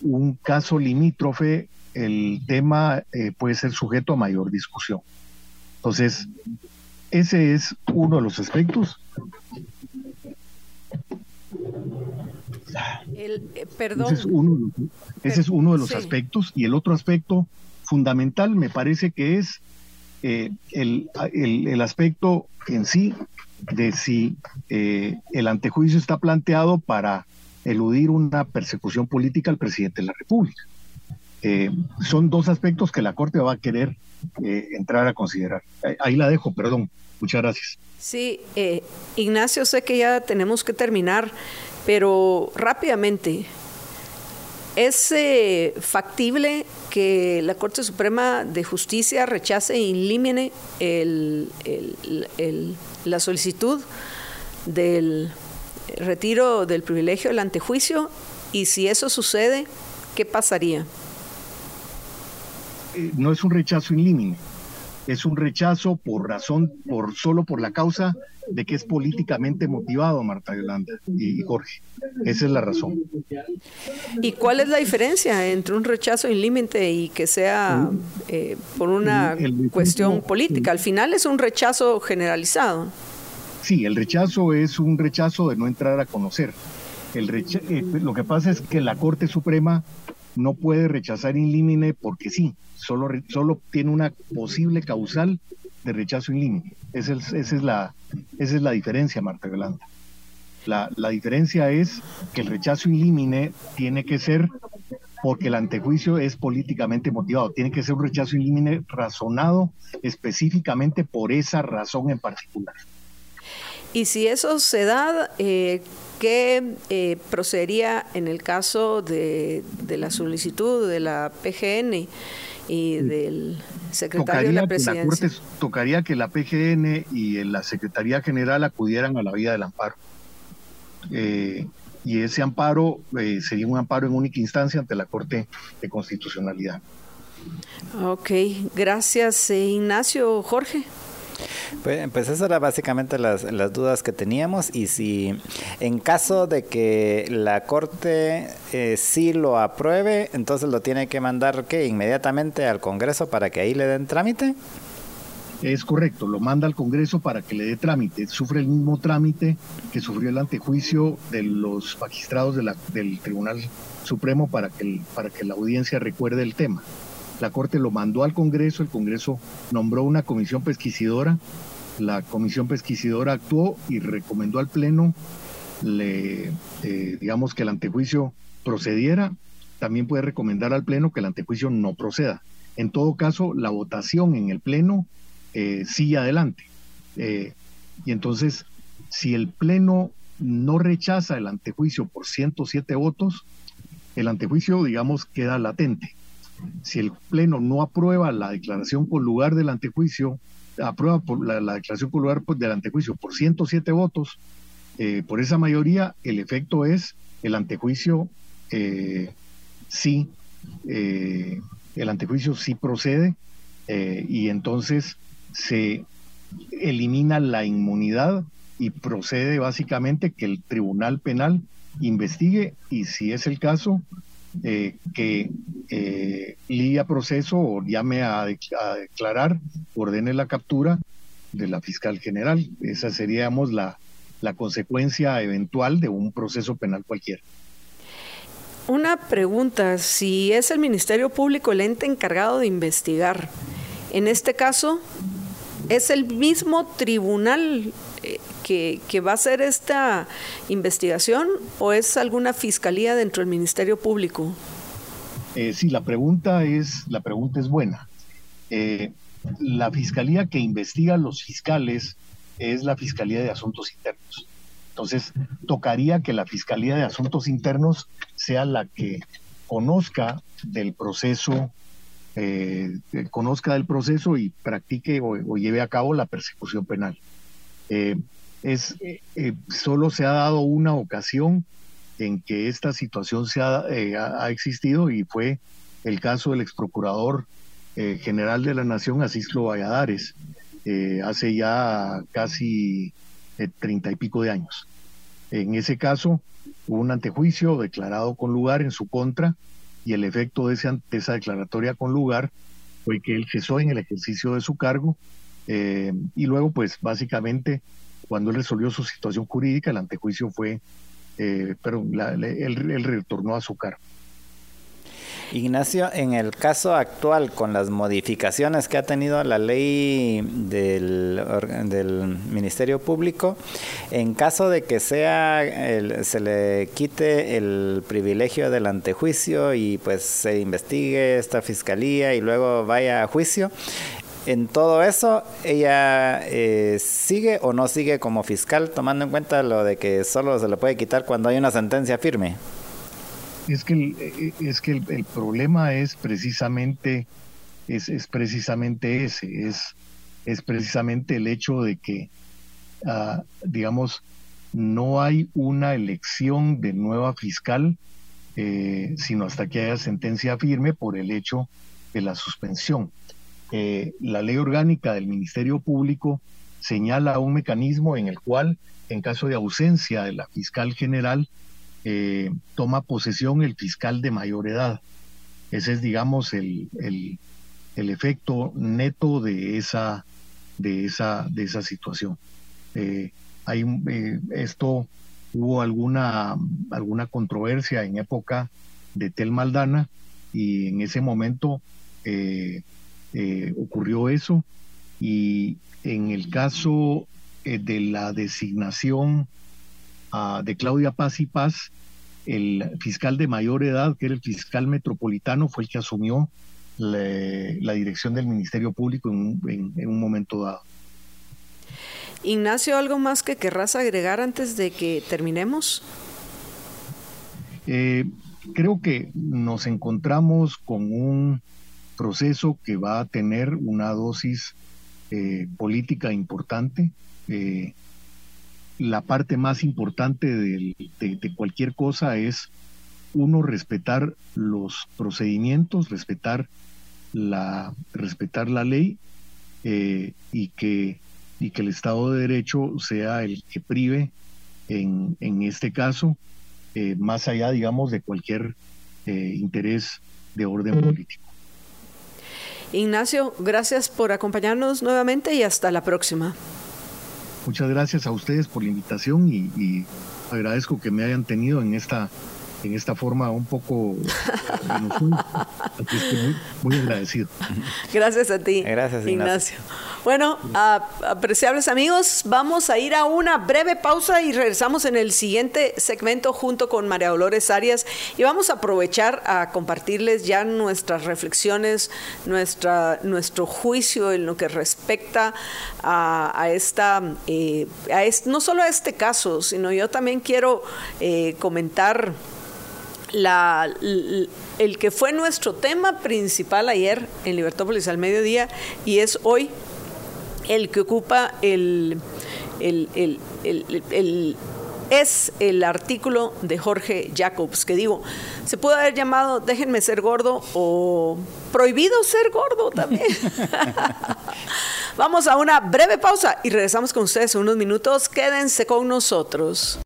un caso limítrofe, el tema eh, puede ser sujeto a mayor discusión. Entonces, ese es uno de los aspectos. Eh, perdón. Ese es uno, ese es uno de los aspectos. Y el otro aspecto fundamental me parece que es eh, el, el, el, aspecto en sí de si eh, el antejuicio está planteado para eludir una persecución política al presidente de la República. Eh, son dos aspectos que la Corte va a querer eh, entrar a considerar. Ahí la dejo, perdón. Muchas gracias. Sí, Ignacio, sé que ya tenemos que terminar, pero rápidamente, ¿Es factible que la Corte Suprema de Justicia rechace e elimine el, la solicitud del retiro del privilegio del antejuicio? Y si eso sucede, ¿qué pasaría? Eh, no es un rechazo in es un rechazo por razón, por solo por la causa de que es políticamente motivado Marta Yolanda y Jorge. Esa es la razón. ¿Y cuál es la diferencia entre un rechazo in límite y que sea eh, por una cuestión política? Al final es un rechazo generalizado. Sí, el rechazo es un rechazo de no entrar a conocer. El eh, lo que pasa es que la Corte Suprema no puede rechazar in limine porque sí, solo, solo tiene una posible causal de rechazo in limine. Esa es, esa es, la, esa es la diferencia, Marta Yolanda. La, la diferencia es que el rechazo in limine tiene que ser porque el antejuicio es políticamente motivado. Tiene que ser un rechazo in limine razonado específicamente por esa razón en particular. Y si eso se da, eh, ¿qué eh, procedería en el caso de, la solicitud de la PGN y del secretario de la presidencia? tocaría que la PGN y la Secretaría General acudieran a la vía del amparo. Eh, y ese amparo sería un amparo en única instancia ante la Corte de Constitucionalidad. Ok, gracias Ignacio. Jorge. Pues, pues esas eran básicamente las, las, dudas que teníamos y si en caso de que la Corte eh, sí lo apruebe, entonces lo tiene que mandar ¿qué? inmediatamente al Congreso para que ahí le den trámite. Es correcto, lo manda al Congreso para que le dé trámite. Sufre el mismo trámite que sufrió el antejuicio de los magistrados de del Tribunal Supremo para que, para que la audiencia recuerde el tema. La Corte lo mandó al Congreso, el Congreso nombró una comisión pesquisidora, la comisión pesquisidora actuó y recomendó al Pleno, le, eh, digamos, que el antejuicio procediera, también puede recomendar al Pleno que el antejuicio no proceda. En todo caso, la votación en el Pleno eh, sigue adelante. Eh, y entonces, si el Pleno no rechaza el antejuicio por 107 votos, el antejuicio, digamos, queda latente. Si el Pleno no aprueba la declaración con lugar del antejuicio, aprueba por la, declaración con lugar del antejuicio por 107 votos, eh, por esa mayoría, el efecto es el antejuicio eh, sí, eh, el antejuicio sí procede y entonces se elimina la inmunidad y procede básicamente que el Tribunal Penal investigue y si es el caso, eh, que eh, liga proceso o llame a, declarar, ordene la captura de la fiscal general. Esa sería, la, la consecuencia eventual de un proceso penal cualquiera. Una pregunta, si es el Ministerio Público el ente encargado de investigar, en este caso, ¿es el mismo tribunal que, va a hacer esta investigación o es alguna fiscalía dentro del Ministerio Público? Eh, sí, la pregunta es, la pregunta es buena. Eh, la fiscalía que investiga a los fiscales es la Fiscalía de Asuntos Internos. Entonces, tocaría que la Fiscalía de Asuntos Internos sea la que conozca del proceso, eh, conozca del proceso y practique o, o, lleve a cabo la persecución penal. Eh, es, eh, eh, solo se ha dado una ocasión en que esta situación se ha, ha, existido y fue el caso del ex procurador general de la Nación, Asislo Valladares, hace ya casi treinta y pico de años. En ese caso hubo un antejuicio declarado con lugar en su contra y el efecto de, de esa declaratoria con lugar fue que él cesó en el ejercicio de su cargo eh, y luego, pues básicamente, cuando él resolvió su situación jurídica, el antejuicio fue, eh, pero él, retornó a su cargo. Ignacio, en el caso actual, con las modificaciones que ha tenido la ley del, del Ministerio Público, en caso de que sea se le quite el privilegio del antejuicio y pues se investigue esta fiscalía y luego vaya a juicio, en todo eso, ella eh, sigue o no sigue como fiscal, tomando en cuenta lo de que solo se le puede quitar cuando hay una sentencia firme. Es que el, eh, es que el, problema es precisamente es, es, precisamente ese, es, es precisamente el hecho de que, ah, digamos, no hay una elección de nueva fiscal, eh, sino hasta que haya sentencia firme por el hecho de la suspensión. Eh, la ley orgánica del Ministerio Público señala un mecanismo en el cual, en caso de ausencia de la fiscal general, eh, toma posesión el fiscal de mayor edad. Ese es, digamos, el, el, efecto neto de esa, de esa, de esa situación. Eh, hay, esto hubo alguna, alguna controversia en época de Tel Maldana y en ese momento eh, ocurrió eso y en el caso eh, de la designación ah, de Claudia Paz y Paz, el fiscal de mayor edad, que era el fiscal metropolitano, fue el que asumió la, dirección del Ministerio Público en, un momento dado. Ignacio, ¿algo más que querrás agregar antes de que terminemos? Eh, creo que nos encontramos con un proceso que va a tener una dosis eh, política importante. Eh, la parte más importante de, cualquier cosa es, uno, respetar los procedimientos, respetar la, respetar la ley y, que, y que el Estado de Derecho sea el que prive en, en este caso, más allá, digamos, de cualquier interés de orden político. Ignacio, gracias por acompañarnos nuevamente y hasta la próxima. Muchas gracias a ustedes por la invitación y, agradezco que me hayan tenido en esta en esta forma un poco muy, agradecido. Gracias a ti, Gracias, Ignacio. Bueno, apreciables amigos, vamos a ir a una breve pausa y regresamos en el siguiente segmento junto con María Dolores Arias y vamos a aprovechar a compartirles ya nuestras reflexiones, nuestra, nuestro juicio en lo que respecta a, esta, eh, a no solo a este caso, sino yo también quiero eh, comentar el que fue nuestro tema principal ayer en Libertópolis al mediodía y es hoy el que ocupa el, es el artículo de Jorge Jacobs, que digo, se puede haber llamado Déjenme ser gordo o Prohibido ser gordo también. Vamos a una breve pausa y regresamos con ustedes en unos minutos. Quédense con nosotros.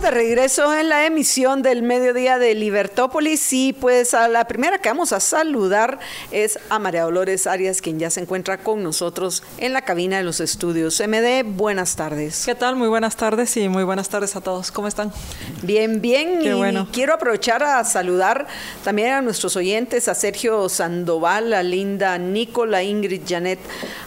De regreso en la emisión del mediodía de Libertópolis y pues a la primera que vamos a saludar es a María Dolores Arias, quien ya se encuentra con nosotros en la cabina de los estudios MD. Buenas tardes. ¿Qué tal? Muy buenas tardes y muy buenas tardes a todos. ¿Cómo están? Bien, bien. y bueno. quiero aprovechar a saludar también a nuestros oyentes, a Sergio Sandoval, a Linda Nicola, Ingrid Janet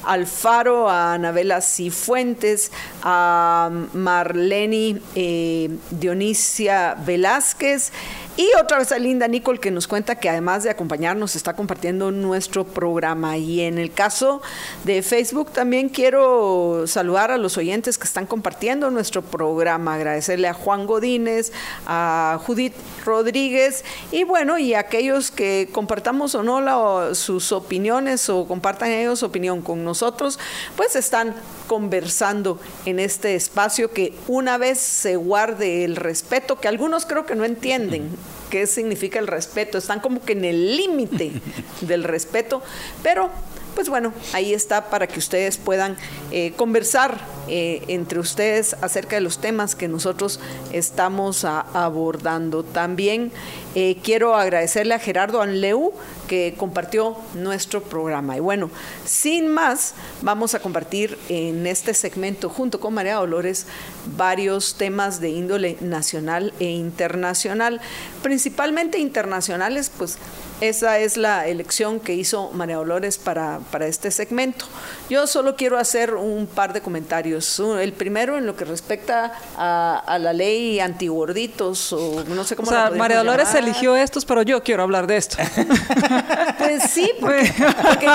Alfaro, a Anabela Cifuentes, a Marleni eh, Dionisia Velázquez y otra vez a Linda Nicole que nos cuenta que además de acompañarnos está compartiendo nuestro programa. Y en el caso de Facebook también quiero saludar a los oyentes que están compartiendo nuestro programa. Agradecerle a Juan Godínez, a Judith Rodríguez y bueno, y a aquellos que compartamos o no sus opiniones o compartan ellos opinión con nosotros, pues están conversando en este espacio que una vez se guarde el respeto, que algunos creo que no entienden qué significa el respeto, están como que en el límite del respeto, pero pues bueno, ahí está para que ustedes puedan eh, conversar eh, entre ustedes acerca de los temas que nosotros estamos abordando. También eh, quiero agradecerle a Gerardo Anleu que compartió nuestro programa. Y bueno, sin más, vamos a compartir en este segmento junto con María Dolores varios temas de índole nacional e internacional, principalmente internacionales, pues esa es la elección que hizo María Dolores para, para este segmento. Yo solo quiero hacer un par de comentarios. El primero en lo que respecta a, la ley antigorditos, o no sé cómo o sea, María Dolores eligió estos, pero yo quiero hablar de esto. pues sí, porque,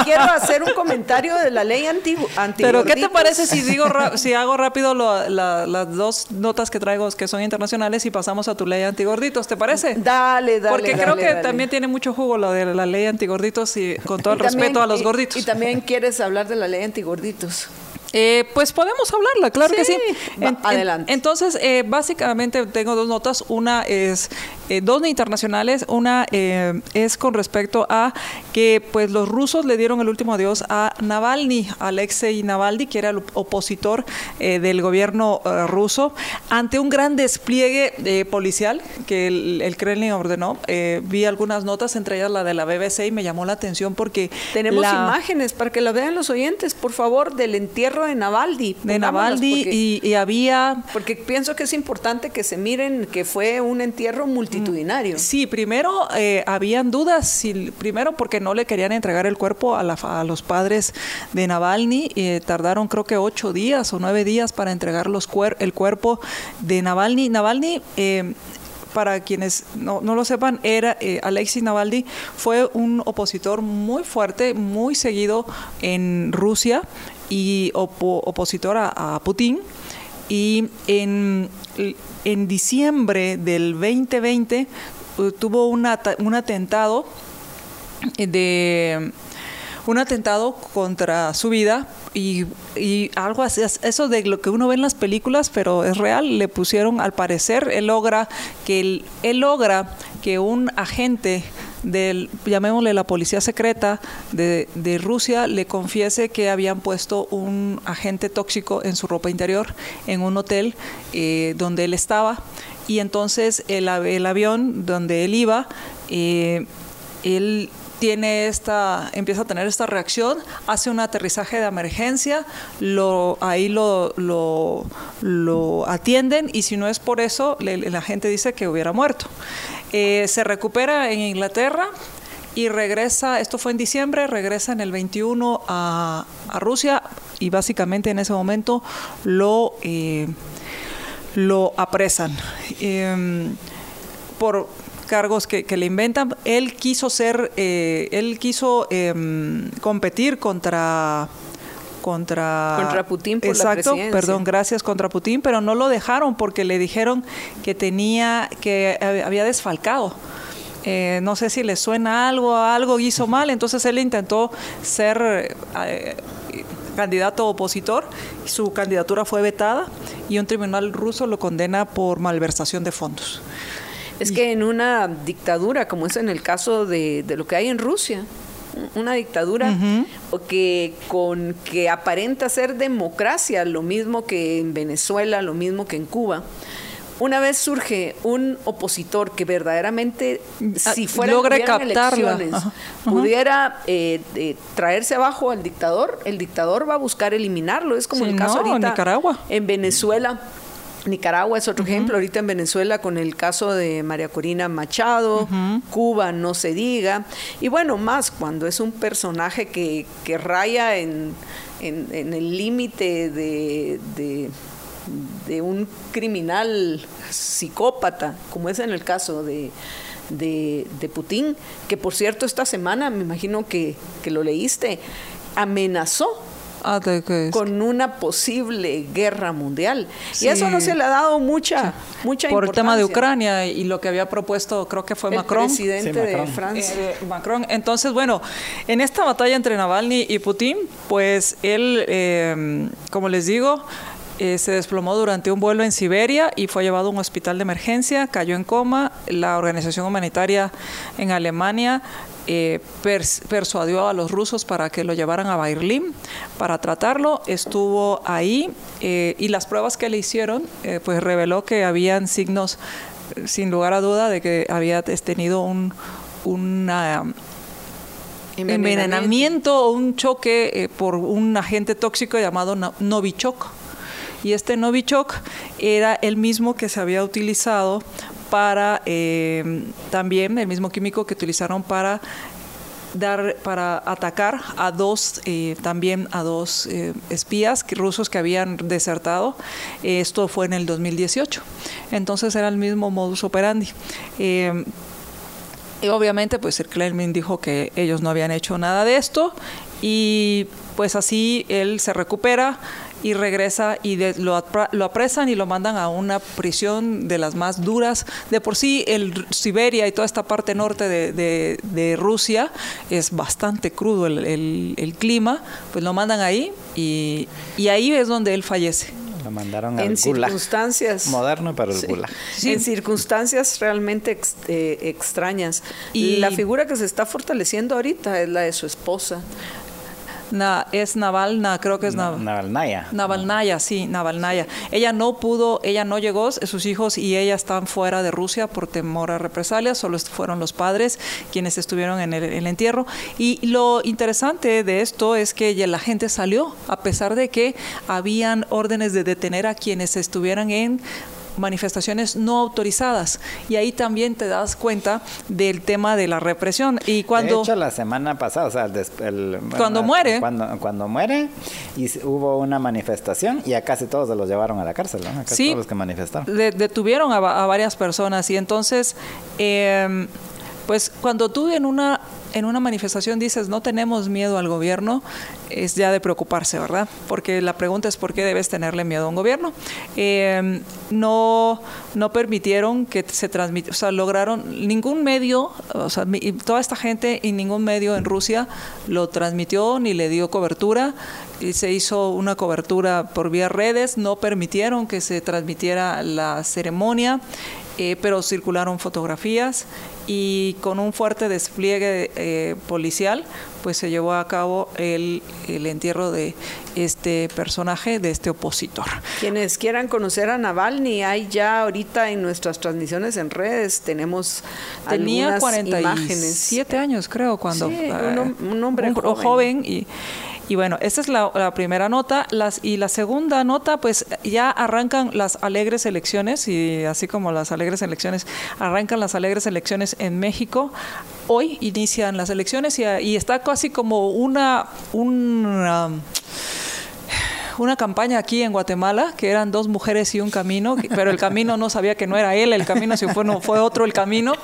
quiero hacer un comentario de la ley anti, Pero ¿qué te parece si digo si hago rápido las dos notas que traigo que son internacionales y pasamos a tu ley antigorditos? ¿Te parece? Dale, dale. Porque creo que también tiene mucho jugo lo de la ley antigorditos y con todo el respeto a los gorditos. Y también quieres hablar de la ley antigorditos. Eh, pues podemos hablarla, claro que sí. adelante. entonces, eh, básicamente tengo dos notas. Una es eh, dos internacionales. Una eh, es con respecto a que pues los rusos le dieron el último adiós a Navalny, Alexei Navalny, que era el opositor eh, del gobierno ruso, ante un gran despliegue policial que el, Kremlin ordenó. vi algunas notas, entre ellas la de la BBC, y me llamó la atención porque... Tenemos imágenes para que la vean los oyentes, por favor, del entierro de Navalny. De Navalny y, y había... Porque pienso que es importante que se miren que fue un entierro multi Sí, primero eh, habían dudas, primero porque no le querían entregar el cuerpo a, los padres de Navalny, eh, tardaron creo que ocho días o nueve días para entregar los el cuerpo de Navalny. Navalny eh, para quienes no, lo sepan, era Alexei Navalny fue un opositor muy fuerte, muy seguido en Rusia y opositor a, Putin. Y en en diciembre del 2020 uh, tuvo un atentado de un atentado contra su vida y, y, algo así, eso de lo que uno ve en las películas, pero es real, le pusieron, al parecer, él logra que él, él logra que un agente del, llamémosle la policía secreta de, Rusia, le confiese que habían puesto un agente tóxico en su ropa interior en un hotel eh, donde él estaba. Y entonces el, el avión donde él iba, eh, él tiene esta, empieza a tener esta reacción, hace un aterrizaje de emergencia, lo, ahí lo, lo, lo atienden y si no es por eso, le, la gente dice que hubiera muerto. Eh, se recupera en Inglaterra y regresa, esto fue en diciembre, regresa en el 21 a, Rusia y básicamente en ese momento lo, eh, lo apresan. Eh, por cargos que, que, le inventan. Él quiso ser, eh, él quiso eh, competir contra contra contra Putin por exacto la perdón gracias contra Putin pero no lo dejaron porque le dijeron que tenía que había desfalcado. Eh, no sé si le suena algo algo hizo mal entonces él intentó ser eh, candidato opositor su candidatura fue vetada y un tribunal ruso lo condena por malversación de fondos. Es que en una dictadura, como es en el caso de, de lo que hay en Rusia, una dictadura uh -huh. que con que aparenta ser democracia, lo mismo que en Venezuela, lo mismo que en Cuba. Una vez surge un opositor que verdaderamente, si fuera Logra captarla, pudiera eh, eh, traerse abajo al dictador, el dictador va a buscar eliminarlo. Es como sí, el caso no, ahorita Nicaragua. en Venezuela. Nicaragua es otro uh -huh. ejemplo, ahorita en Venezuela con el caso de María Corina Machado, uh -huh. Cuba no se diga, y bueno, más cuando es un personaje que, que raya en, en, en el límite de, de, de, un criminal psicópata, como es en el caso de, de, de Putin, que por cierto esta semana, me imagino que, que lo leíste, amenazó? Con una posible guerra mundial. Sí. Y eso no se le ha dado mucha, sí. mucha Por el tema de Ucrania y lo que había propuesto, creo que fue el Macron. presidente sí, Macron. de Francia. Eh, Macron. Entonces, bueno, en esta batalla entre Navalny y Putin, pues él, eh, como les digo, eh, se desplomó durante un vuelo en Siberia y fue llevado a un hospital de emergencia, cayó en coma. La organización humanitaria en Alemania eh, pers persuadió a los rusos para que lo llevaran a Berlín para tratarlo. Estuvo ahí eh, y las pruebas que le hicieron eh, pues reveló que habían signos, sin lugar a duda, de que había tenido un una, envenenamiento o un choque eh, por un agente tóxico llamado Novichok. Y este Novichok era el mismo que se había utilizado para eh, también el mismo químico que utilizaron para dar para atacar a dos eh, también a dos eh, espías rusos que habían desertado. Esto fue en el 2018 entonces era el mismo modus operandi. Eh, y obviamente pues el Kremlin dijo que ellos no habían hecho nada de esto y pues así él se recupera y regresa y de, lo, lo, apresan y lo mandan a una prisión de las más duras. De por sí, el Siberia y toda esta parte norte de, de, de Rusia es bastante crudo el, el, el, clima, pues lo mandan ahí y, y ahí es donde él fallece. Lo mandaron en al circunstancias moderno para el sí, gulag. Sí. En circunstancias realmente ex, eh, extrañas. Y la figura que se está fortaleciendo ahorita es la de su esposa. Na, es Navalna, creo que es Na, Navalnaya. Navalnaya, sí, Navalnaya. Ella no pudo, ella no llegó, sus hijos y ella están fuera de Rusia por temor a represalias, solo fueron los padres quienes estuvieron en el, en el entierro. Y lo interesante de esto es que la gente salió, a pesar de que habían órdenes de detener a quienes estuvieran en manifestaciones no autorizadas. Y ahí también te das cuenta del tema de la represión. Y cuando de hecho la semana pasada o sea el, el, cuando muere. cuando, cuando muere y hubo una manifestación y a casi todos se los llevaron a la cárcel ¿no? a casi sí, todos los que manifestaron. De, detuvieron a, a, varias personas. Y entonces eh, Pues cuando tú en una en una manifestación dices no tenemos miedo al gobierno, es ya de preocuparse, ¿verdad? Porque la pregunta es por qué debes tenerle miedo a un gobierno. Em, no, no permitieron que se transmitiera, o sea, lograron, ningún medio, o sea, toda esta gente y ningún medio en Rusia lo transmitió ni le dio cobertura. Y se hizo una cobertura por vía redes, no permitieron que se transmitiera la ceremonia. Eh, pero circularon fotografías y con un fuerte despliegue eh, policial, pues se llevó a cabo el, el, entierro de este personaje, de este opositor. Quienes quieran conocer a Navalny, hay ya ahorita en nuestras transmisiones en redes, tenemos Tenía 47 años, creo, cuando... Sí, un, hombre joven. joven y y bueno, esta es la, primera nota. Las, y la segunda nota, pues ya arrancan las alegres elecciones, y así como las alegres elecciones, arrancan las alegres elecciones en México. Hoy inician las elecciones y, y está casi como una... una una campaña aquí en Guatemala, que eran dos mujeres y un camino, pero el camino no sabía que no era él, el camino si fue, no, fue otro el camino.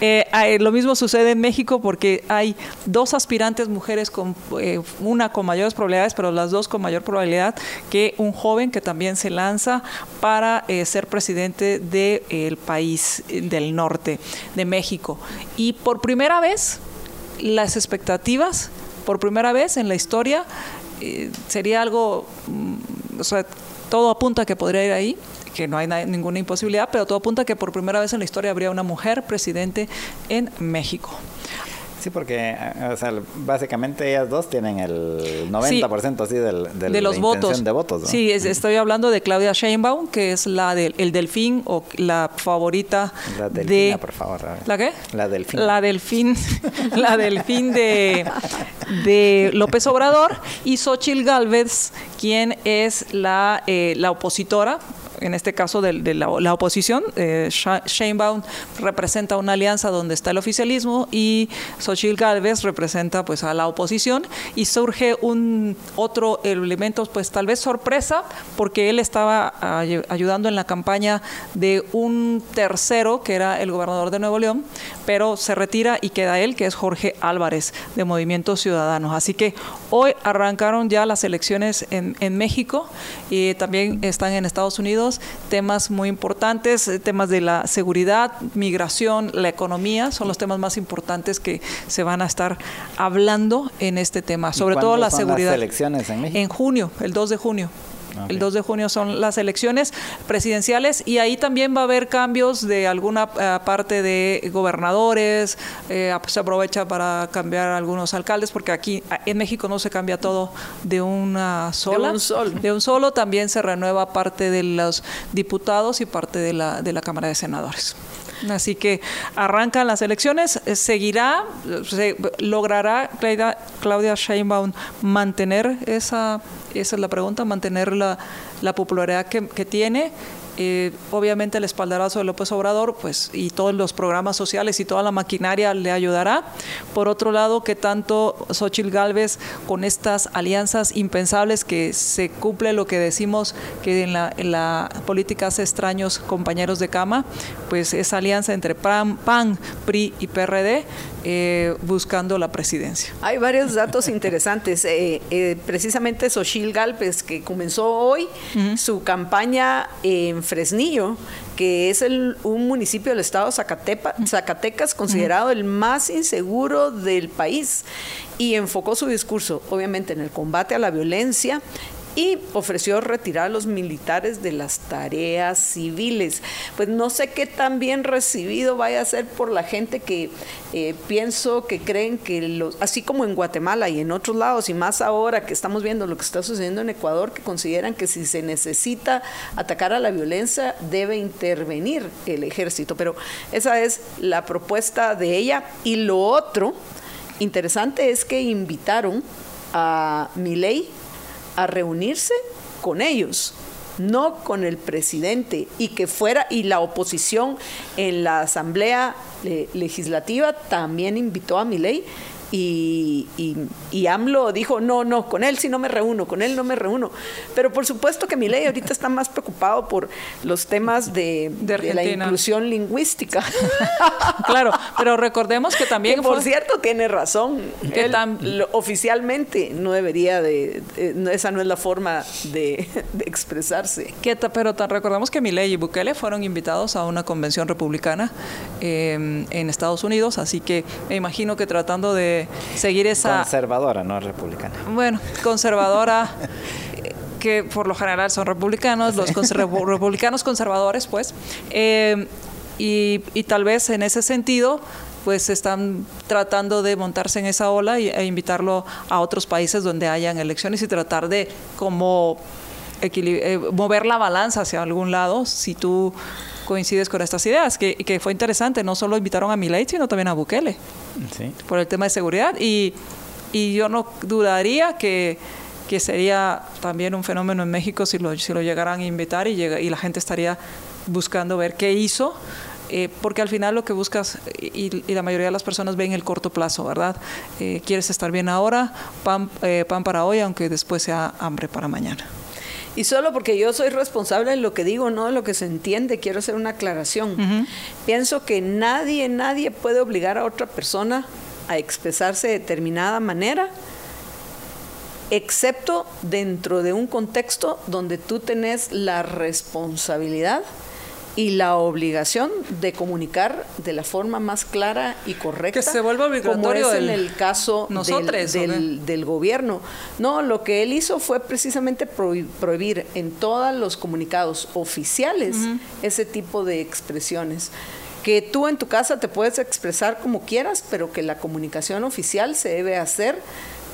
Eh, lo mismo sucede en México porque hay dos aspirantes mujeres, con eh, una con mayores probabilidades, pero las dos con mayor probabilidad que un joven que también se lanza para eh, ser presidente del país del norte, de México. Y por primera vez, las expectativas, por primera vez en la historia, eh, sería algo, mm, o sea, todo apunta a que podría ir ahí, que no hay ninguna imposibilidad, pero todo apunta a que por primera vez en la historia habría una mujer presidente en México. Sí, porque o sea, básicamente ellas dos tienen el 90% así del, de los votos. de votos. Sí, estoy hablando de Claudia Sheinbaum, que es la del el delfín o la favorita la de... por favor. ¿La qué? La delfín. La delfín, la delfín de, de López Obrador y Xochil Gálvez, quien es la, eh, la opositora en este caso de, la, oposición. Eh, Sheinbaum representa una alianza donde está el oficialismo y Xochitl Gálvez representa pues a la oposición y surge un otro elemento pues tal vez sorpresa porque él estaba ayudando en la campaña de un tercero que era el gobernador de Nuevo León, pero se retira y queda él que es Jorge Álvarez de Movimiento Ciudadanos. Así que hoy arrancaron ya las elecciones en México y también están en Estados Unidos temas muy importantes, eh, temas de la seguridad, migración, la economía, son los temas más importantes que se van a estar hablando en este tema, sobre todo la seguridad. Las elecciones en México? En junio, el 2 de junio. El 2 de junio son las elecciones presidenciales y ahí también va a haber cambios de alguna eh, parte de gobernadores, eh, se aprovecha para cambiar algunos alcaldes porque aquí en México no se cambia todo de una sola. De un solo. De un solo también se renueva parte de los diputados y parte de la, de la Cámara de Senadores. Así que arrancan las elecciones, eh, seguirá, se logrará Claudia Sheinbaum mantener esa, esa es la pregunta, mantener la, la popularidad que, que tiene eh, obviamente el espaldarazo de López Obrador pues, y todos los programas sociales y toda la maquinaria le ayudará. Por otro lado, que tanto Xochitl Galvez con estas alianzas impensables que se cumple lo que decimos que en la, en la política hace extraños compañeros de cama, pues esa alianza entre PAN, PRI y PRD eh, buscando la presidencia. Hay varios datos interesantes. Eh, eh, precisamente Xochitl Galvez, que comenzó hoy su campaña en Fresnillo, que es un municipio del estado Zacatepa, Zacatecas, considerado el más inseguro del país, y enfocó su discurso, obviamente, en el combate a la violencia y ofreció retirar a los militares de las tareas civiles. Pues no sé qué tan bien recibido vaya a ser por la gente que eh, pienso que creen que los, así como en Guatemala y en otros lados y más ahora que estamos viendo lo que está sucediendo en Ecuador, que consideran que si se necesita atacar a la violencia debe intervenir el ejército. Pero esa es la propuesta de ella. Y lo otro interesante es que invitaron a Milei a reunirse con ellos, no con el presidente, y que fuera, y la oposición en la asamblea Legislativa también invitó a mi ley y, y, AMLO dijo, no, no, con él sí no me reúno, con él no me reúno. Pero por supuesto que mi ley ahorita está más preocupado por los temas de, la inclusión lingüística. claro, pero recordemos que también... por cierto, tiene razón. Que oficialmente no debería de, Esa no es la forma de, expresarse. Que, pero recordemos que Milei y Bukele fueron invitados a una convención republicana eh, en Estados Unidos, así que me imagino que tratando de seguir esa... Conservadora, no republicana. Bueno, conservadora, que por lo general son republicanos, los republicanos conservadores, pues. Eh, y, tal vez en ese sentido pues están tratando de montarse en esa ola e invitarlo a otros países donde hayan elecciones y tratar de como eh, mover la balanza hacia algún lado si tú coincides con estas ideas, que, que fue interesante, no solo invitaron a Milei, sino también a Bukele, por el tema de seguridad, y, y yo no dudaría que, que, sería también un fenómeno en México si lo, si lo llegaran a invitar y, llega, y la gente estaría buscando ver qué hizo, eh, porque al final lo que buscas, y, y, la mayoría de las personas ven el corto plazo, ¿verdad? Eh, quieres estar bien ahora, pan, eh, pan para hoy, aunque después sea hambre para mañana. Y solo porque yo soy responsable de lo que digo, no de lo que se entiende, quiero hacer una aclaración. Pienso que nadie, nadie puede obligar a otra persona a expresarse de determinada manera, excepto dentro de un contexto donde tú tenés la responsabilidad y la obligación de comunicar de la forma más clara y correcta. Que se vuelva obligatorio. Como es en el caso del, del, gobierno. No, lo que él hizo fue precisamente prohibir en todos los comunicados oficiales ese tipo de expresiones que tú en tu casa te puedes expresar como quieras, pero que la comunicación oficial se debe hacer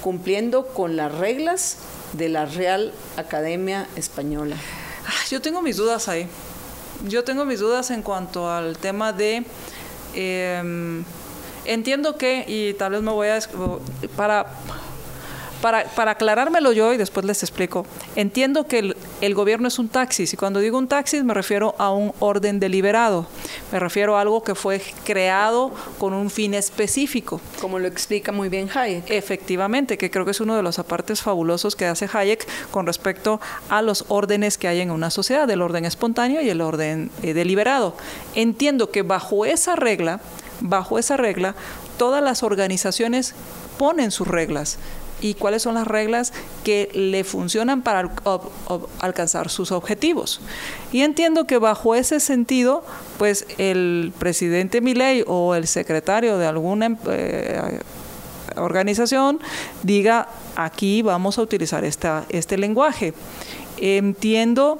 cumpliendo con las reglas de la Real Academia Española. Yo tengo mis dudas ahí yo tengo mis dudas en cuanto al tema de... Em, entiendo que, y tal vez me voy a... Para, para, para, aclarármelo yo y después les explico, entiendo que el, el, gobierno es un taxi. Y cuando digo un taxi me refiero a un orden deliberado. Me refiero a algo que fue creado con un fin específico. Como lo explica muy bien Hayek. Efectivamente, que creo que es uno de los apartes fabulosos que hace Hayek con respecto a los órdenes que hay en una sociedad, el orden espontáneo y el orden eh, deliberado. Entiendo que bajo esa regla, bajo esa regla, todas las organizaciones ponen sus reglas y cuáles son las reglas que le funcionan para alcanzar sus objetivos. Y entiendo que bajo ese sentido, pues el presidente Milei o el secretario de alguna eh, organización diga, aquí vamos a utilizar esta, este lenguaje. Entiendo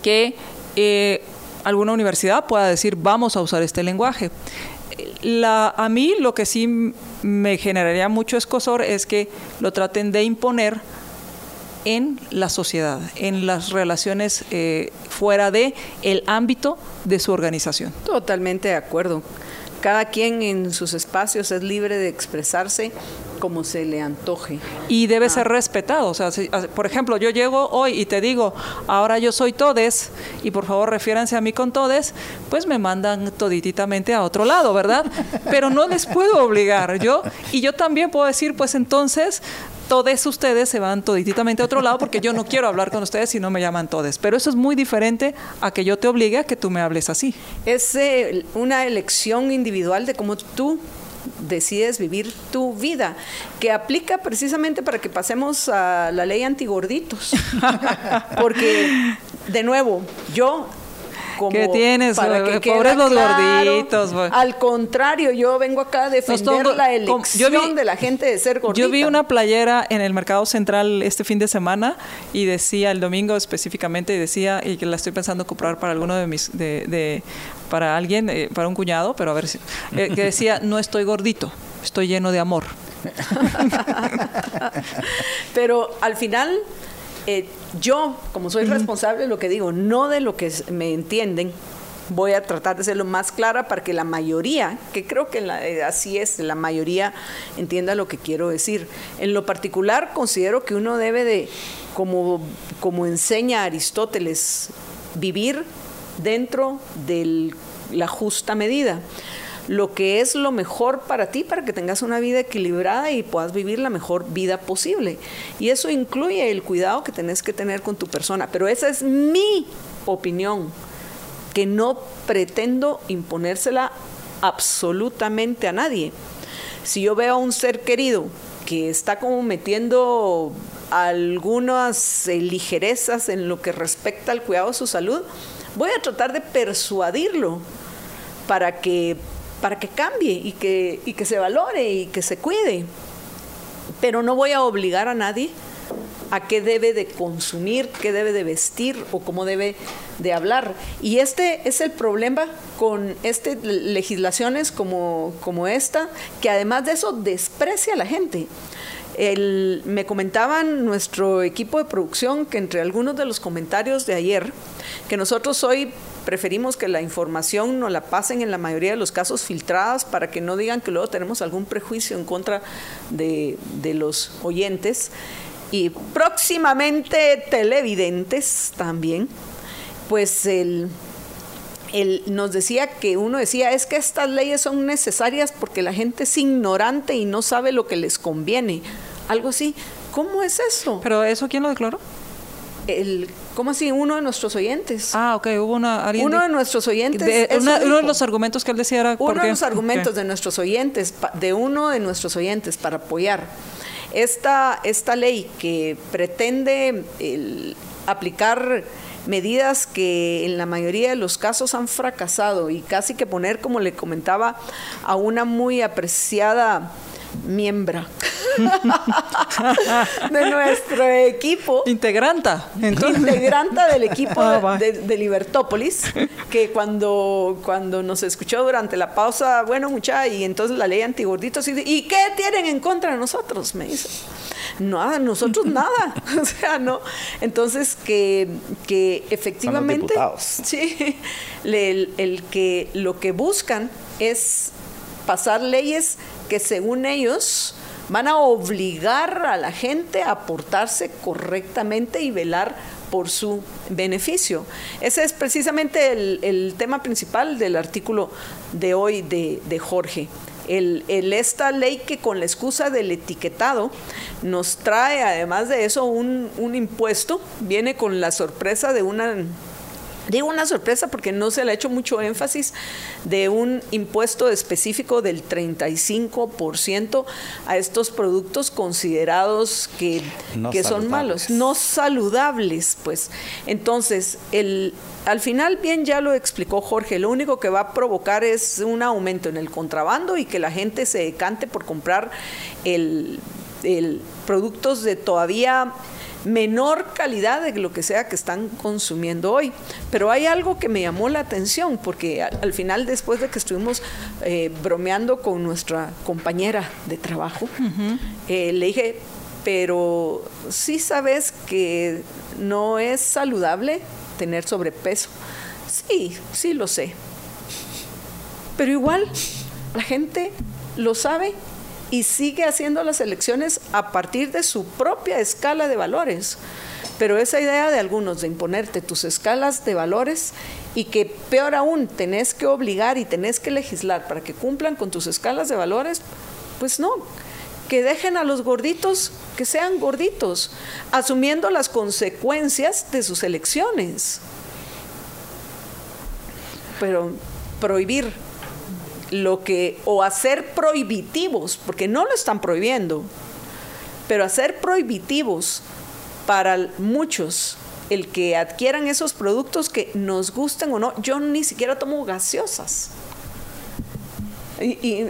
que eh, alguna universidad pueda decir, vamos a usar este lenguaje. La, a mí lo que sí me generaría mucho escosor es que lo traten de imponer en la sociedad, en las relaciones eh, fuera de el ámbito de su organización. Totalmente de acuerdo. Cada quien en sus espacios es libre de expresarse como se le antoje. Y debe ser ah. respetado. O sea, por ejemplo, yo llego hoy y te digo, ahora yo soy todes y por favor refiéranse a mí con todes, pues me mandan todititamente a otro lado, ¿verdad? Pero no les puedo obligar yo. Y yo también puedo decir, pues entonces todos ustedes se van todititamente a otro lado porque yo no quiero hablar con ustedes si no me llaman todes. Pero eso es muy diferente a que yo te obligue a que tú me hables así. Es eh, una elección individual de cómo tú decides vivir tu vida, que aplica precisamente para que pasemos a la ley antigorditos. Porque, de nuevo, yo ¿Qué tienes? Para que pobres los gorditos. Al contrario, yo vengo acá a defender la elección de la gente de ser gordita. Yo vi una playera en el Mercado Central este fin de semana y decía, el domingo específicamente, y decía, y que la estoy pensando comprar para alguno de mis, de, para alguien, eh, para un cuñado, pero a ver si, eh, que decía, no estoy gordito, estoy lleno de amor. pero al final eh, yo, como soy responsable de lo que digo, no de lo que me entienden, voy a tratar de ser lo más clara para que la mayoría, que creo que eh, así es, la mayoría entienda lo que quiero decir. En lo particular, considero que uno debe de, como, como enseña Aristóteles, vivir dentro de la justa medida. lo que es lo mejor para ti, para que tengas una vida equilibrada y puedas vivir la mejor vida posible. Y eso incluye el cuidado que tenés que tener con tu persona. Pero esa es mi opinión, que no pretendo imponérsela absolutamente a nadie. Si yo veo a un ser querido que está como metiendo algunas ligerezas en lo que respecta al cuidado de su salud, voy a tratar de persuadirlo para que, para que cambie y que, y que se valore y que se cuide. Pero no voy a obligar a nadie a qué debe de consumir, qué debe de vestir o cómo debe de hablar. Y este es el problema con este, legislaciones como, como esta, que además de eso desprecia a la gente. El, me comentaban nuestro equipo de producción que entre algunos de los comentarios de ayer, que nosotros hoy preferimos que la información nos la pasen en la mayoría de los casos filtradas para que no digan que luego tenemos algún prejuicio en contra de, de los oyentes y próximamente televidentes también, pues él, él nos decía que uno decía, es que estas leyes son necesarias porque la gente es ignorante y no sabe lo que les conviene. Algo así. ¿Cómo es eso? ¿Pero eso quién lo declaró? El, ¿Cómo así? Uno de nuestros oyentes. Ah, ok, hubo una... Uno de, nuestros oyentes. De, uno de los argumentos que él decía era... Uno de los argumentos de nuestros oyentes, de uno de nuestros oyentes para apoyar esta, esta ley que pretende aplicar medidas que en la mayoría de los casos han fracasado y casi que poner, como le comentaba, a una muy apreciada miembro de nuestro equipo. Integranta. Integranta del equipo ah, de, Libertópolis, que cuando, cuando nos escuchó durante la pausa, bueno, mucha, y entonces la ley antigorditos, y, ¿y qué tienen en contra de nosotros? Me dice. Nada, nosotros nada. o sea, no. Entonces, que, que efectivamente. Sí, el que lo que buscan es pasar leyes que según ellos van a obligar a la gente a portarse correctamente y velar por su beneficio. Ese es precisamente el, tema principal del artículo de hoy de, Jorge. El, esta ley que con la excusa del etiquetado nos trae además de eso un, un impuesto, viene con la sorpresa de una Digo una sorpresa porque no se le ha hecho mucho énfasis de un impuesto específico del 35% a estos productos considerados que, que son malos, no saludables, pues. Entonces, el, al final, bien ya lo explicó Jorge, lo único que va a provocar es un aumento en el contrabando y que la gente se decante por comprar el, el productos de todavía menor calidad de lo que sea que están consumiendo hoy. Pero hay algo que me llamó la atención, porque al, final, después de que estuvimos eh, bromeando con nuestra compañera de trabajo, eh, le dije, pero sí sabes que no es saludable tener sobrepeso. Sí, sí lo sé. Pero igual, la gente lo sabe y sigue haciendo las elecciones a partir de su propia escala de valores. Pero esa idea de algunos de imponerte tus escalas de valores y que peor aún tenés que obligar y tenés que legislar para que cumplan con tus escalas de valores, pues no, que dejen a los gorditos que sean gorditos, asumiendo las consecuencias de sus elecciones. Pero prohibir lo que, o hacer prohibitivos, porque no lo están prohibiendo, pero hacer prohibitivos para muchos el que adquieran esos productos que nos gusten o no. Yo ni siquiera tomo gaseosas. Y,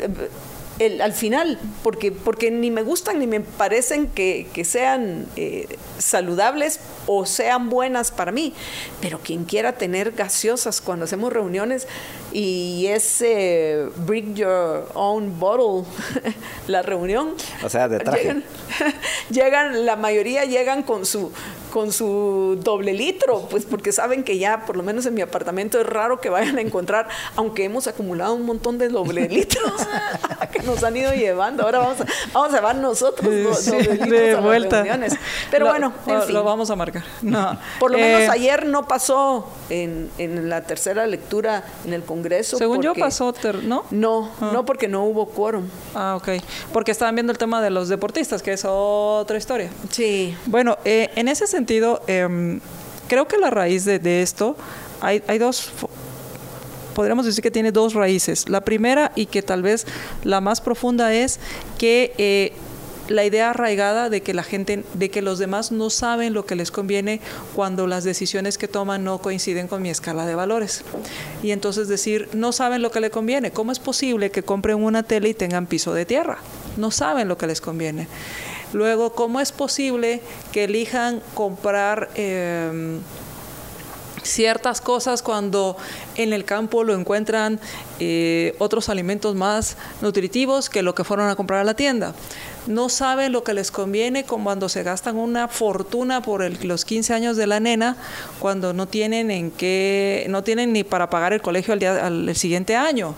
al final, porque, porque ni me gustan ni me parecen que, sean eh, saludables o sean buenas para mí. Pero quien quiera tener gaseosas cuando hacemos reuniones y ese bring your own bottle, la reunión. O sea, de traje. llegan, la mayoría llegan con su con su doble litro, pues porque saben que ya, por lo menos en mi apartamento, es raro que vayan a encontrar, aunque hemos acumulado un montón de doble litros, nos han ido llevando. Ahora vamos a, vamos a llevar nosotros los, de vuelta. Pero bueno, en fin. lo vamos a marcar. No. Por lo menos eh, ayer no pasó en, en, la tercera lectura en el Congreso. Según yo pasó, ¿no? No, ah. no porque no hubo quórum. Ah, ok. Porque estaban viendo el tema de los deportistas, que es otra historia. Sí. Bueno, eh, en ese sentido, em, creo que la raíz de, de esto, hay, hay dos podríamos decir que tiene dos raíces. La primera y que tal vez la más profunda es que eh, la idea arraigada de que la gente, de que los demás no saben lo que les conviene cuando las decisiones que toman no coinciden con mi escala de valores. Y entonces decir, no saben lo que les conviene. ¿Cómo es posible que compren una tele y tengan piso de tierra? No saben lo que les conviene. Luego, ¿cómo es posible que elijan comprar... Eh, ciertas cosas cuando en el campo lo encuentran eh, otros alimentos más nutritivos que lo que fueron a comprar a la tienda. No saben lo que les conviene cuando se gastan una fortuna por los 15 años de la nena, cuando no tienen en no tienen ni para pagar el colegio al, día, al siguiente año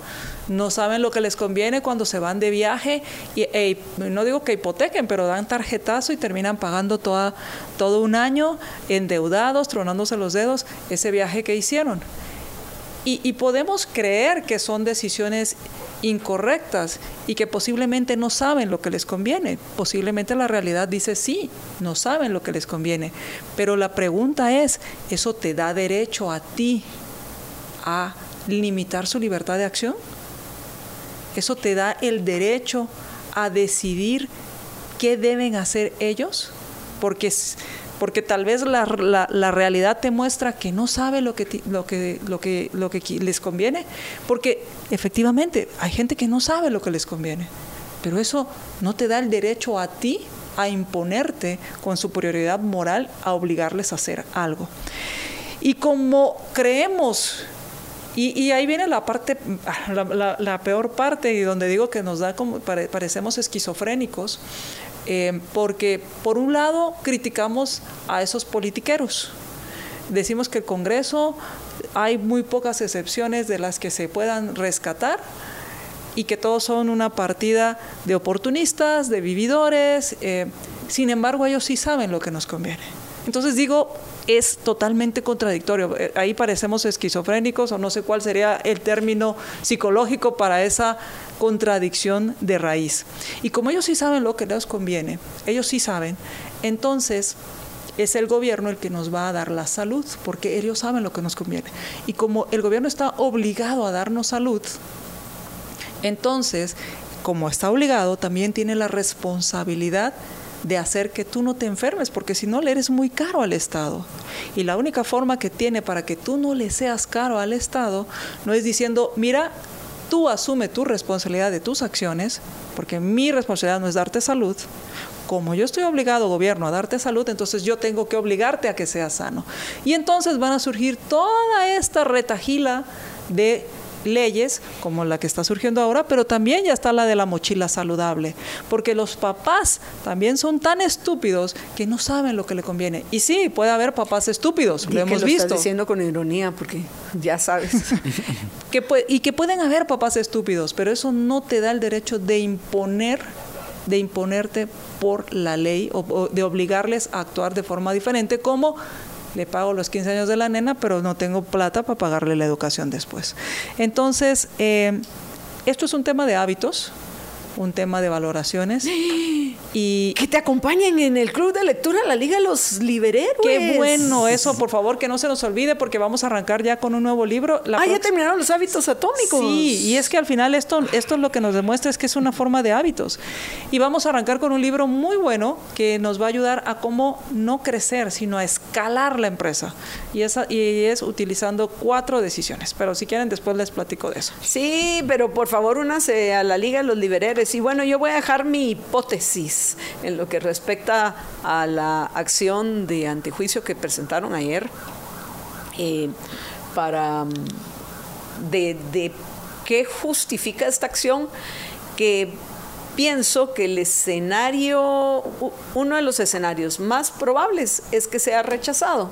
no saben lo que les conviene cuando se van de viaje y e, no digo que hipotequen, pero dan tarjetazo y terminan pagando toda, todo un año endeudados, tronándose los dedos, ese viaje que hicieron. Y, podemos creer que son decisiones incorrectas y que posiblemente no saben lo que les conviene. Posiblemente la realidad dice sí, no saben lo que les conviene. Pero la pregunta es, ¿eso te da derecho a ti a limitar su libertad de acción? Eso te da el derecho a decidir qué deben hacer ellos, porque, porque tal vez la, realidad te muestra que no sabe lo que, lo, que, lo, que, lo que les conviene, porque efectivamente hay gente que no sabe lo que les conviene, pero eso no te da el derecho a ti a imponerte con superioridad moral a obligarles a hacer algo. Y como creemos y, ahí viene la parte, la, peor parte, y donde digo que nos da como, parecemos esquizofrénicos, eh, porque por un lado criticamos a esos politiqueros. Decimos que el Congreso hay muy pocas excepciones de las que se puedan rescatar y que todos son una partida de oportunistas, de vividores. Eh, sin embargo, ellos sí saben lo que nos conviene. Entonces digo, es totalmente contradictorio. Eh, ahí parecemos esquizofrénicos o no sé cuál sería el término psicológico para esa contradicción de raíz. Y como ellos sí saben lo que les conviene, ellos sí saben, entonces es el gobierno el que nos va a dar la salud, porque ellos saben lo que nos conviene. Y como el gobierno está obligado a darnos salud, entonces, como está obligado, también tiene la responsabilidad de hacer que tú no te enfermes, porque si no le eres muy caro al Estado. Y la única forma que tiene para que tú no le seas caro al Estado no es diciendo, mira, tú asume tu responsabilidad de tus acciones, porque mi responsabilidad no es darte salud. Como yo estoy obligado, gobierno, a darte salud, entonces yo tengo que obligarte a que seas sano. Y entonces van a surgir toda esta retajila de leyes como la que está surgiendo ahora, pero también ya está la de la mochila saludable, porque los papás también son tan estúpidos que no saben lo que le conviene. Y sí, puede haber papás estúpidos, lo hemos visto. Estás diciendo con ironía, porque ya sabes. que y que pueden haber papás estúpidos, pero eso no te da el derecho de imponer de imponerte por la ley o, de obligarles a actuar de forma diferente, como le pago los 15 años de la nena, pero no tengo plata para pagarle la educación después. Entonces, eh, esto es un tema de hábitos, un tema de valoraciones. Y que te acompañen en el club de lectura la Liga de los Libereros. Qué bueno eso, por favor, que no se nos olvide porque vamos a arrancar ya con un nuevo libro. ah, ya terminaron los hábitos atómicos. Sí, y es que al final esto, esto lo que nos demuestra es que es una forma de hábitos. Y vamos a arrancar con un libro muy bueno que nos va a ayudar a cómo no crecer, sino a escalar la empresa. Y, esa, y es utilizando cuatro decisiones. Pero si quieren, después les platico de eso. Sí, pero por favor, únase a la Liga de los Libereros. Y bueno, yo voy a dejar mi hipótesis en lo que respecta a la acción de antejuicio que presentaron ayer eh, para mm, de, de qué justifica esta acción que pienso que el escenario, uno de los escenarios más probables es que sea rechazado.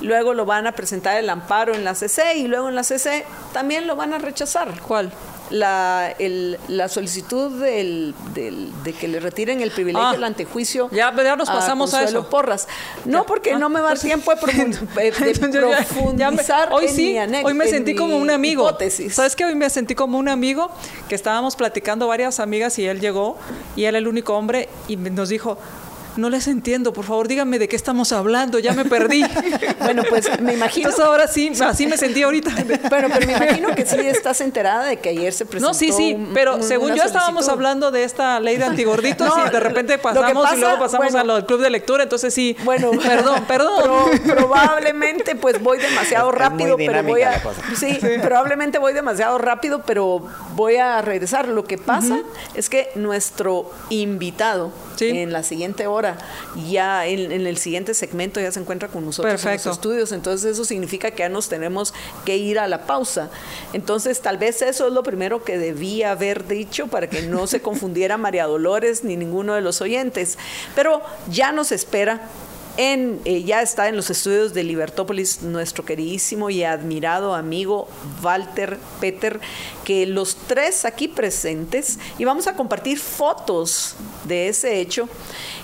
Luego lo van a presentar el amparo en la CC y luego en la CC también lo van a rechazar. ¿Cuál? La, el, la solicitud del, del, de que le retiren el privilegio Ah. del antejuicio. Ya- ya nos pasamos a Consuelo eso. Porras. No, Ya. porque Ah, no me va a dar tiempo de, me- profundizar hoy sí, hoy me en sentí como un amigo. hipótesis. ¿Sabes qué? Hoy me sentí como un amigo que estábamos platicando varias amigas y él llegó y él el único hombre y nos dijo, no les entiendo, por favor díganme de qué estamos hablando, ya me perdí. Bueno, pues me imagino. Entonces ahora sí, así me sentí ahorita. Bueno, pero me imagino que sí estás enterada de que ayer se presentó. No, sí, sí, pero un- según yo estábamos hablando de esta ley de antigorditos No, y de repente pasamos pasa- y luego pasamos bueno. a lo del club de lectura, entonces sí. Bueno, perdón, perdón. Pro- probablemente pues voy demasiado Es- es muy rápido, pero voy a la cosa. sí, probablemente voy demasiado rápido, pero voy a regresar. Lo que pasa es que nuestro invitado Sí. en la siguiente hora, ya en, en el siguiente segmento ya se encuentra con nosotros en los estudios, entonces eso significa que ya nos tenemos que ir a la pausa. Entonces tal vez eso es lo primero que debía haber dicho para que no se confundiera María Dolores ni ninguno de los oyentes. Pero ya nos espera en, eh, ya está en los estudios de Libertópolis nuestro queridísimo y admirado amigo Walter Peter, que los tres aquí presentes, y vamos a compartir fotos de ese hecho.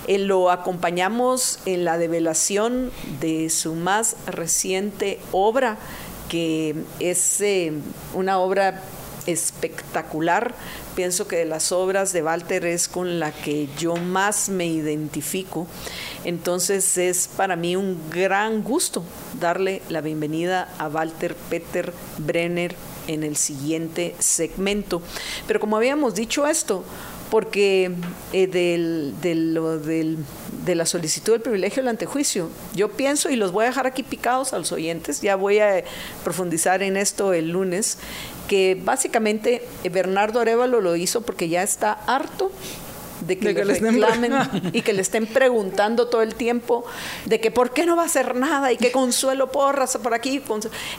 Eh, lo acompañamos en la develación de su más reciente obra, que es eh, una obra espectacular. Pienso que de las obras de Walter es con la que yo más me identifico. Entonces es para mí un gran gusto darle la bienvenida a Walter Peter Brenner en el siguiente segmento. Pero como habíamos dicho esto, porque eh, del, de la solicitud del privilegio del antejuicio, yo pienso, y los voy a dejar aquí picados a los oyentes, ya voy a profundizar en esto el lunes, que básicamente eh, Bernardo Arevalo lo hizo porque ya está harto de que, De que le reclamen y que le estén preguntando todo el tiempo de que por qué no va a hacer nada y que Consuelo Porras por aquí.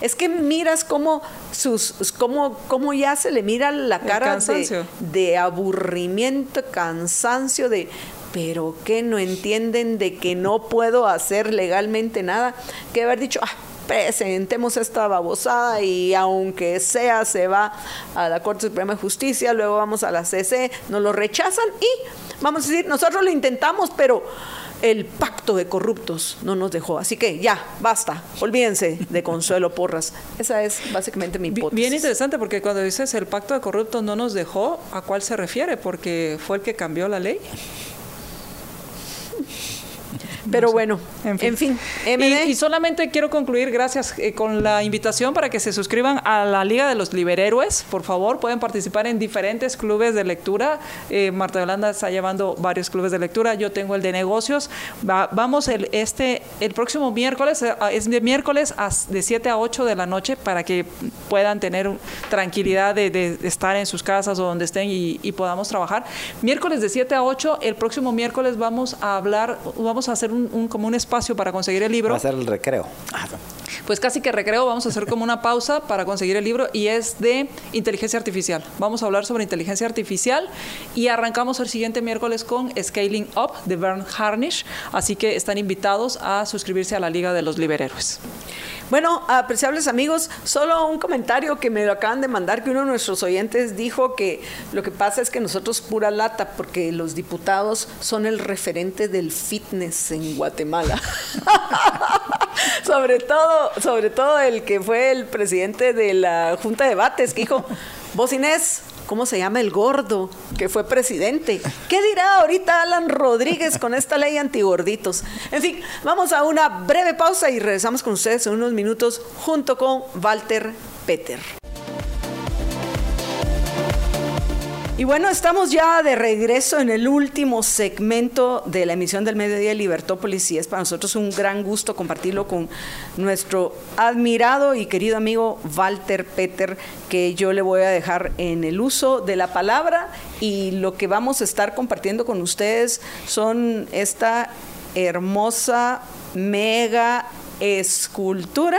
Es que miras cómo, sus, cómo, cómo ya se le mira la cara de, de aburrimiento, cansancio, de pero que no entienden de que no puedo hacer legalmente nada, que haber dicho, ah, presentemos esta babosada y aunque sea se va a la Corte Suprema de Justicia, luego vamos a la CC, nos lo rechazan y vamos a decir, nosotros lo intentamos, pero el pacto de corruptos no nos dejó. Así que ya, basta, olvídense de Consuelo Porras. Esa es básicamente mi hipótesis. Bien interesante porque cuando dices el pacto de corruptos no nos dejó, ¿a cuál se refiere? Porque fue el que cambió la ley. Pero bueno, En en fin. fin, MD. Y, y solamente quiero concluir, gracias, eh, con la invitación para que se suscriban a la Liga de los Liberhéroes. Por favor, pueden participar en diferentes clubes de lectura. Eh, Marta Yolanda está llevando varios clubes de lectura. Yo tengo el de negocios. Va- vamos el, este, el próximo miércoles, eh, es de miércoles a- de 7 a 8 de la noche para que puedan tener tranquilidad de, de estar en sus casas o donde estén y, y podamos trabajar. Miércoles de 7 a 8, el próximo miércoles vamos a hablar, vamos a hacer un, un- como un espacio para conseguir el libro. Va a ser el recreo. Ah, Pues casi que recreo, vamos a hacer como una pausa para conseguir el libro y es de inteligencia artificial. Vamos a hablar sobre inteligencia artificial y arrancamos el siguiente miércoles con Scaling Up de Bern Harnish, así que están invitados a suscribirse a la Liga de los Liberhéroes. Bueno, apreciables amigos, solo un comentario que me lo acaban de mandar, que uno de nuestros oyentes dijo que lo que pasa es que nosotros pura lata, porque los diputados son el referente del fitness en Guatemala. sobre todo, sobre todo el que fue el presidente de la Junta de Debates, que dijo, vos Inés, ¿Cómo se llama el gordo que fue presidente? ¿Qué dirá ahorita Alan Rodríguez con esta ley antigorditos? En fin, vamos a una breve pausa y regresamos con ustedes en unos minutos junto con Walter Peter. Y bueno, estamos ya de regreso en el último segmento de la emisión del Mediodía de Libertópolis y es para nosotros un gran gusto compartirlo con nuestro admirado y querido amigo Walter Peter, que yo le voy a dejar en el uso de la palabra y lo que vamos a estar compartiendo con ustedes son esta hermosa mega escultura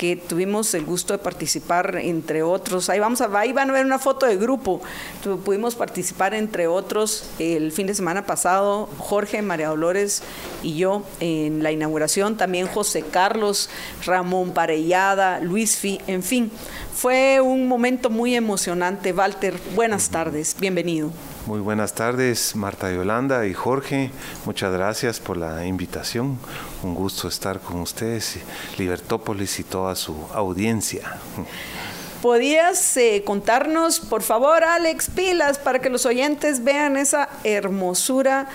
que tuvimos el gusto de participar entre otros. Ahí vamos a, ahí van a ver una foto de grupo. Tu- Pudimos participar entre otros el fin de semana pasado, Jorge, María Dolores y yo en la inauguración, también José Carlos, Ramón Parellada, Luis Fi, en fin, Fue un momento muy emocionante. Walter, buenas tardes, bienvenido. Muy buenas tardes, Marta Yolanda y Jorge. Muchas gracias por la invitación. Un gusto estar con ustedes, Libertópolis y toda su audiencia. ¿Podías eh, contarnos, por favor, Alex, pilas, para que los oyentes vean esa hermosura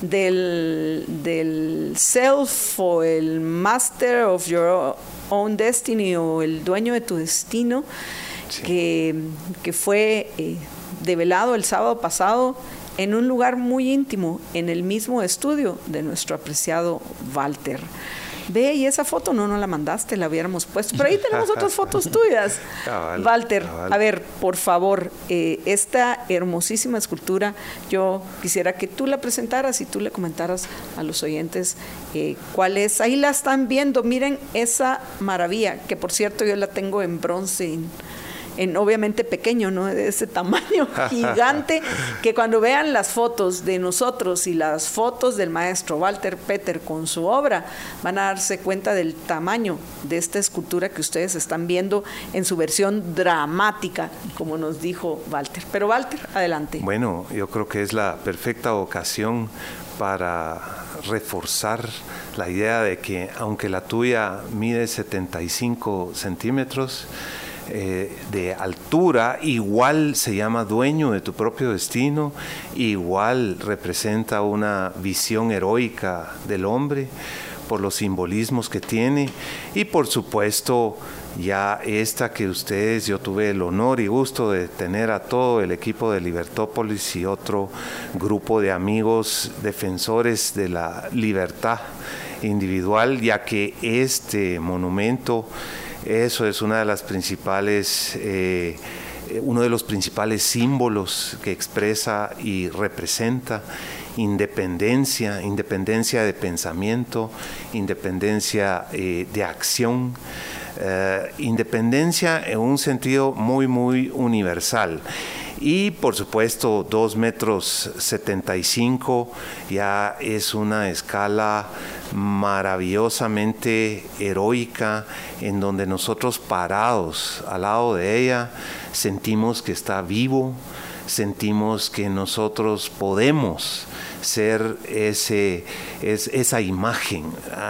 del, del self o el master of your own destiny o el dueño de tu destino, que, que, fue eh, develado el sábado pasado en un lugar muy íntimo, en el mismo estudio de nuestro apreciado Walter. Ve, y esa foto no nos la mandaste, la hubiéramos puesto. Pero ahí tenemos otras fotos tuyas. Walter, a ver, por favor, eh, esta hermosísima escultura, yo quisiera que tú la presentaras y tú le comentaras a los oyentes eh, cuál es. Ahí la están viendo, miren esa maravilla, que por cierto yo la tengo en bronce en obviamente pequeño, ¿no? De ese tamaño gigante, que cuando vean las fotos de nosotros y las fotos del maestro Walter Peter con su obra, van a darse cuenta del tamaño de esta escultura que ustedes están viendo en su versión dramática, como nos dijo Walter. Pero Walter, adelante. Bueno, yo creo que es la perfecta ocasión para reforzar la idea de que aunque la tuya mide 75 centímetros, eh, de altura, igual se llama dueño de tu propio destino, igual representa una visión heroica del hombre por los simbolismos que tiene. Y por supuesto ya esta que ustedes, yo tuve el honor y gusto de tener a todo el equipo de Libertópolis y otro grupo de amigos defensores de la libertad individual, ya que este monumento eso es una de las principales, eh, uno de los principales símbolos que expresa y representa independencia, independencia de pensamiento, independencia eh, de acción, eh, independencia en un sentido muy, muy universal. Y por supuesto, 2 metros 75 ya es una escala maravillosamente heroica en donde nosotros parados al lado de ella sentimos que está vivo, sentimos que nosotros podemos ser ese, esa imagen,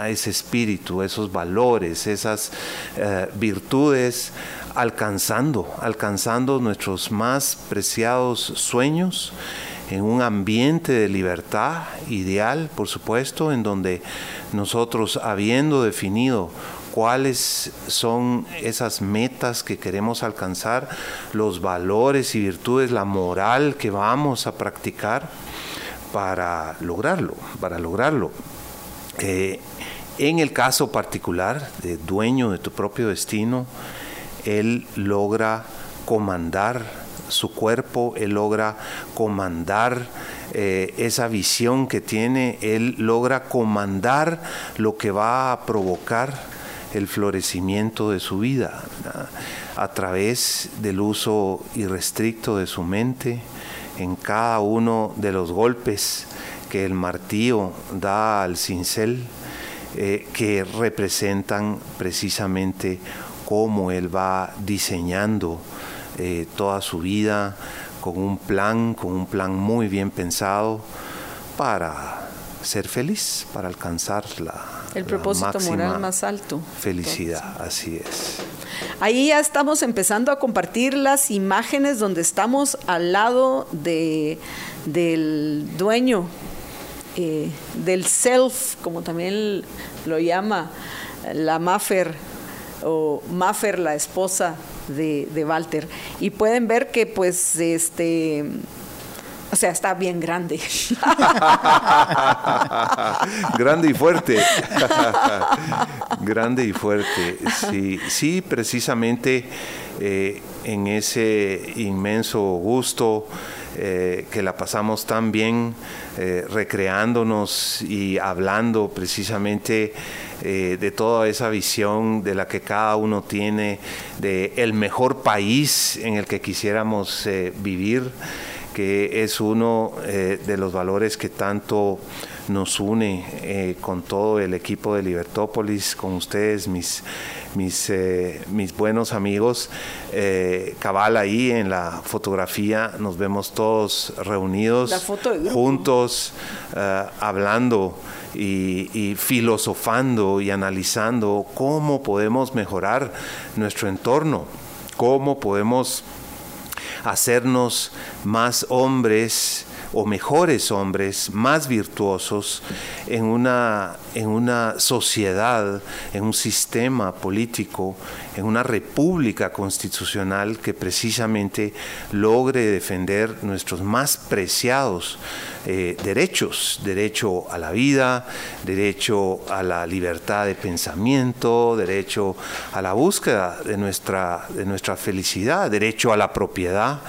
ese espíritu, esos valores, esas eh, virtudes, alcanzando, alcanzando nuestros más preciados sueños en un ambiente de libertad ideal, por supuesto, en donde nosotros, habiendo definido cuáles son esas metas que queremos alcanzar, los valores y virtudes, la moral que vamos a practicar para lograrlo, para lograrlo. Eh, en el caso particular de dueño de tu propio destino, él logra comandar su cuerpo, Él logra comandar eh, esa visión que tiene, Él logra comandar lo que va a provocar el florecimiento de su vida a través del uso irrestricto de su mente en cada uno de los golpes que el martillo da al cincel, eh, que representan precisamente cómo él va diseñando eh, toda su vida con un plan, con un plan muy bien pensado para ser feliz, para alcanzar la, el propósito moral más alto. Felicidad, así es. Ahí ya estamos empezando a compartir las imágenes donde estamos al lado de, del dueño, eh, del self, como también lo llama la Maffer, o Maffer, la esposa de, de Walter. Y pueden ver que pues este... O sea, está bien grande. grande y fuerte. grande y fuerte. Sí, sí precisamente eh, en ese inmenso gusto eh, que la pasamos tan bien eh, recreándonos y hablando precisamente eh, de toda esa visión de la que cada uno tiene, de el mejor país en el que quisiéramos vivir, que es uno de los valores que tanto nos une eh, con todo el equipo de Libertópolis, con ustedes, mis, mis, eh, mis buenos amigos. Eh, cabal ahí en la fotografía nos vemos todos reunidos, juntos, hablando y, filosofando y analizando cómo podemos mejorar nuestro entorno, cómo podemos hacernos más hombres o mejores hombres, más virtuosos en una, en una sociedad, en un sistema político, en una república constitucional que precisamente logre defender nuestros más preciados eh, derechos, derecho a la vida, derecho a la libertad de pensamiento, derecho a la búsqueda de nuestra, de nuestra felicidad, derecho a la propiedad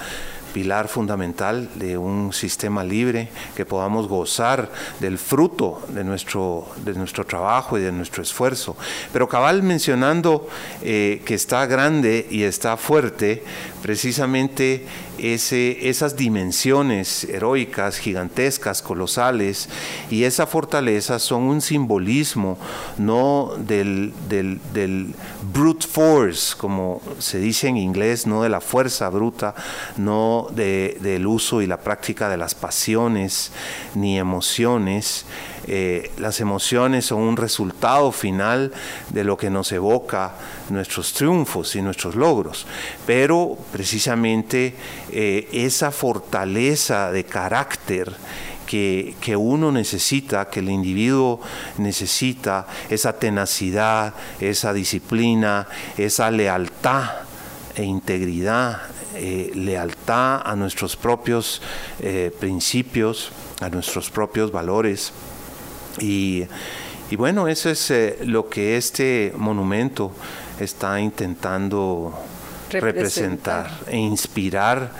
pilar fundamental de un sistema libre, que podamos gozar del fruto de nuestro, de nuestro trabajo y de nuestro esfuerzo. Pero cabal mencionando eh, que está grande y está fuerte, precisamente ese, esas dimensiones heroicas, gigantescas, colosales, y esa fortaleza son un simbolismo no del, del, brute force, como se dice en inglés, no de la fuerza bruta, no del uso y la práctica de las pasiones ni emociones, eh, las emociones son un resultado final de lo que nos evoca nuestros triunfos y nuestros logros, pero precisamente eh, esa fortaleza de carácter que, que, uno necesita, que el individuo necesita, esa tenacidad, esa disciplina, esa lealtad e integridad, eh, lealtad a nuestros propios principios, a nuestros propios valores. Y, bueno, eso es eh, lo que este monumento está intentando representar, e inspirar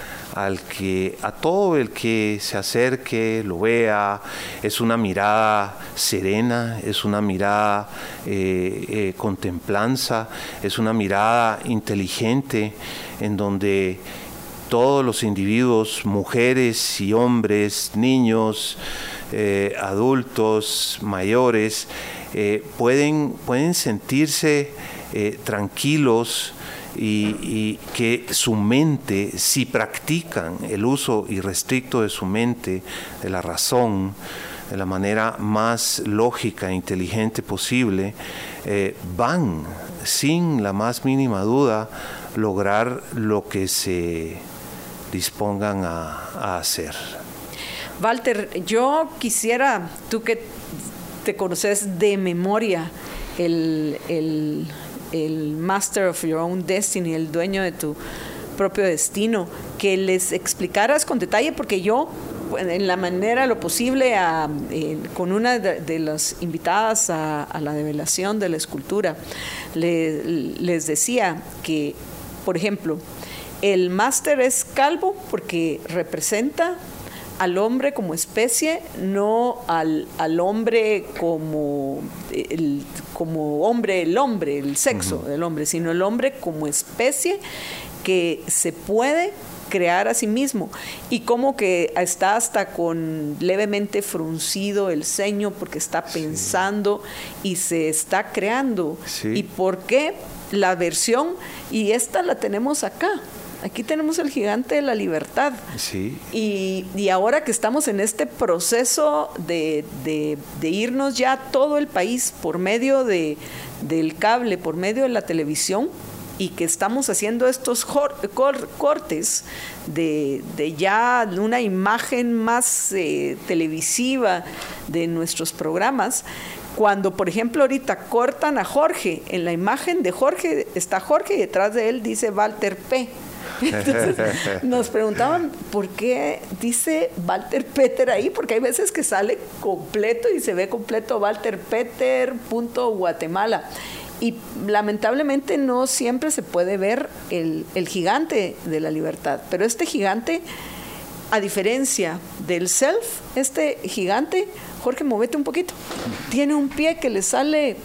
al que a todo el que se acerque lo vea es una mirada serena es una mirada eh, eh, contemplanza es una mirada inteligente en donde todos los individuos mujeres y hombres niños eh, adultos, mayores, eh, pueden, pueden sentirse eh, tranquilos y, que su mente, si practican el uso irrestricto de su mente, de la razón, de la manera más lógica e inteligente posible, van sin la más mínima duda lograr lo que se dispongan a hacer. Walter, yo quisiera, tú que te conoces de memoria, el, Master of Your Own Destiny, el dueño de tu propio destino, que les explicaras con detalle, porque yo, en la manera lo posible, con una de, las invitadas a, la develación de la escultura, les decía que, por ejemplo, el máster es calvo porque representa al hombre como especie, no al, al hombre como, el, como hombre, el hombre, el sexo del hombre, sino el hombre como especie que se puede crear a sí mismo y como que está hasta con levemente fruncido el ceño porque está pensando y se está creando. ¿Y por qué la versión? Y esta la tenemos acá. Aquí tenemos el gigante de la libertad. Sí. Y, ahora que estamos en este proceso de, irnos ya todo el país por medio de, del cable, por medio de la televisión, y que estamos haciendo estos cortes de, ya una imagen más eh, televisiva de nuestros programas, cuando por ejemplo ahorita cortan a Jorge, en la imagen de Jorge está Jorge y detrás de él dice Walter P. Entonces nos preguntaban por qué dice Walter Peter ahí, porque hay veces que sale completo y se ve completo Walter Peter Guatemala. Y lamentablemente no siempre se puede ver el, el gigante de la libertad, pero este gigante, a diferencia del self, este gigante, Jorge, movete un poquito, tiene un pie que le sale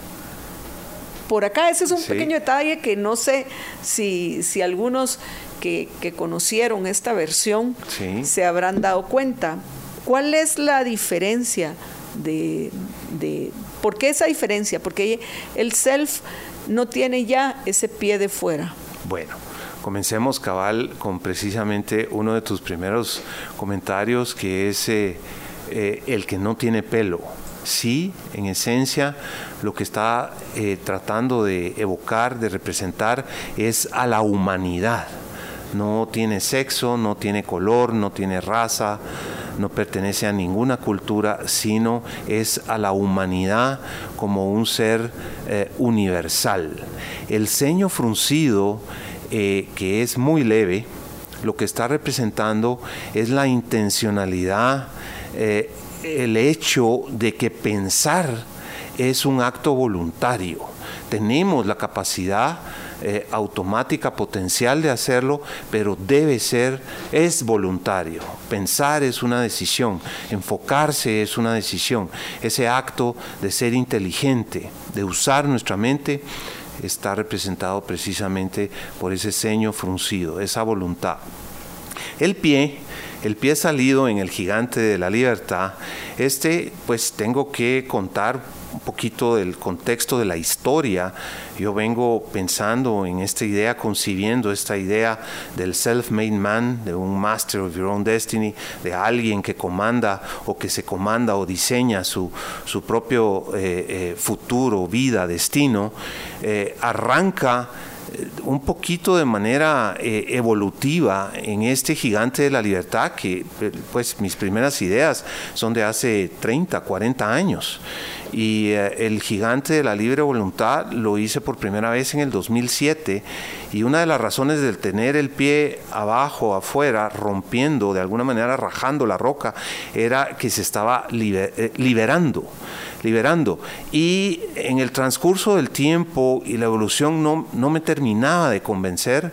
por acá. Ese es un pequeño detalle que no sé si, si algunos que, conocieron esta versión se habrán dado cuenta. ¿Cuál es la diferencia de, de, ¿Por qué esa diferencia? Porque el self no tiene ya ese pie de fuera. Bueno, comencemos cabal con precisamente uno de tus primeros comentarios que es eh, eh, el que no tiene pelo. Sí, en esencia, lo que está eh, tratando de evocar, de representar, es a la humanidad. No tiene sexo, no tiene color, no tiene raza, no pertenece a ninguna cultura, sino es a la humanidad como un ser eh, universal. El ceño fruncido, eh, que es muy leve, lo que está representando es la intencionalidad, el hecho de que pensar es un acto voluntario. Tenemos la capacidad eh, automática potencial de hacerlo, pero debe ser, es voluntario. Pensar es una decisión, enfocarse es una decisión. Ese acto de ser inteligente, de usar nuestra mente, está representado precisamente por ese ceño fruncido, esa voluntad. El pie el pie salido en el gigante de la libertad, este pues tengo que contar un poquito del contexto de la historia. Yo vengo pensando en esta idea, concibiendo esta idea del self-made man, de un master of your own destiny, de alguien que comanda o que se comanda o diseña su, su propio eh, eh, futuro, vida, destino, eh, arranca un poquito de manera eh, evolutiva en este gigante de la libertad que pues mis primeras ideas son de hace 30, 40 años. Y eh, el gigante de la libre voluntad lo hice por primera vez en el 2007 y una de las razones del tener el pie abajo, afuera, rompiendo, de alguna manera rajando la roca, era que se estaba eh, liberando liberando. Y en el transcurso del tiempo y la evolución no, no me terminaba de convencer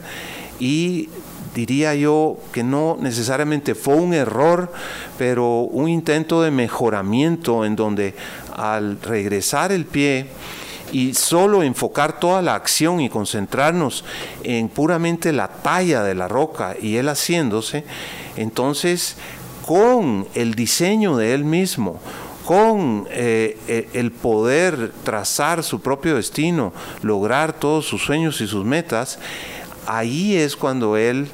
y diría yo que no necesariamente fue un error, pero un intento de mejoramiento en donde al regresar el pie y solo enfocar toda la acción y concentrarnos en puramente la talla de la roca y él haciéndose, entonces con el diseño de él mismo, con eh, eh, el poder trazar su propio destino, lograr todos sus sueños y sus metas, ahí es cuando él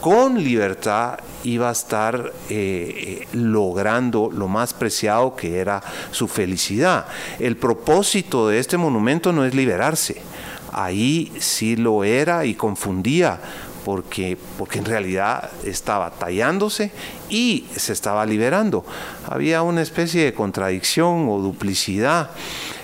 con libertad iba a estar eh, logrando lo más preciado que era su felicidad. El propósito de este monumento no es liberarse, ahí sí lo era y confundía porque, porque en realidad estaba tallándose y se estaba liberando. Había una especie de contradicción o duplicidad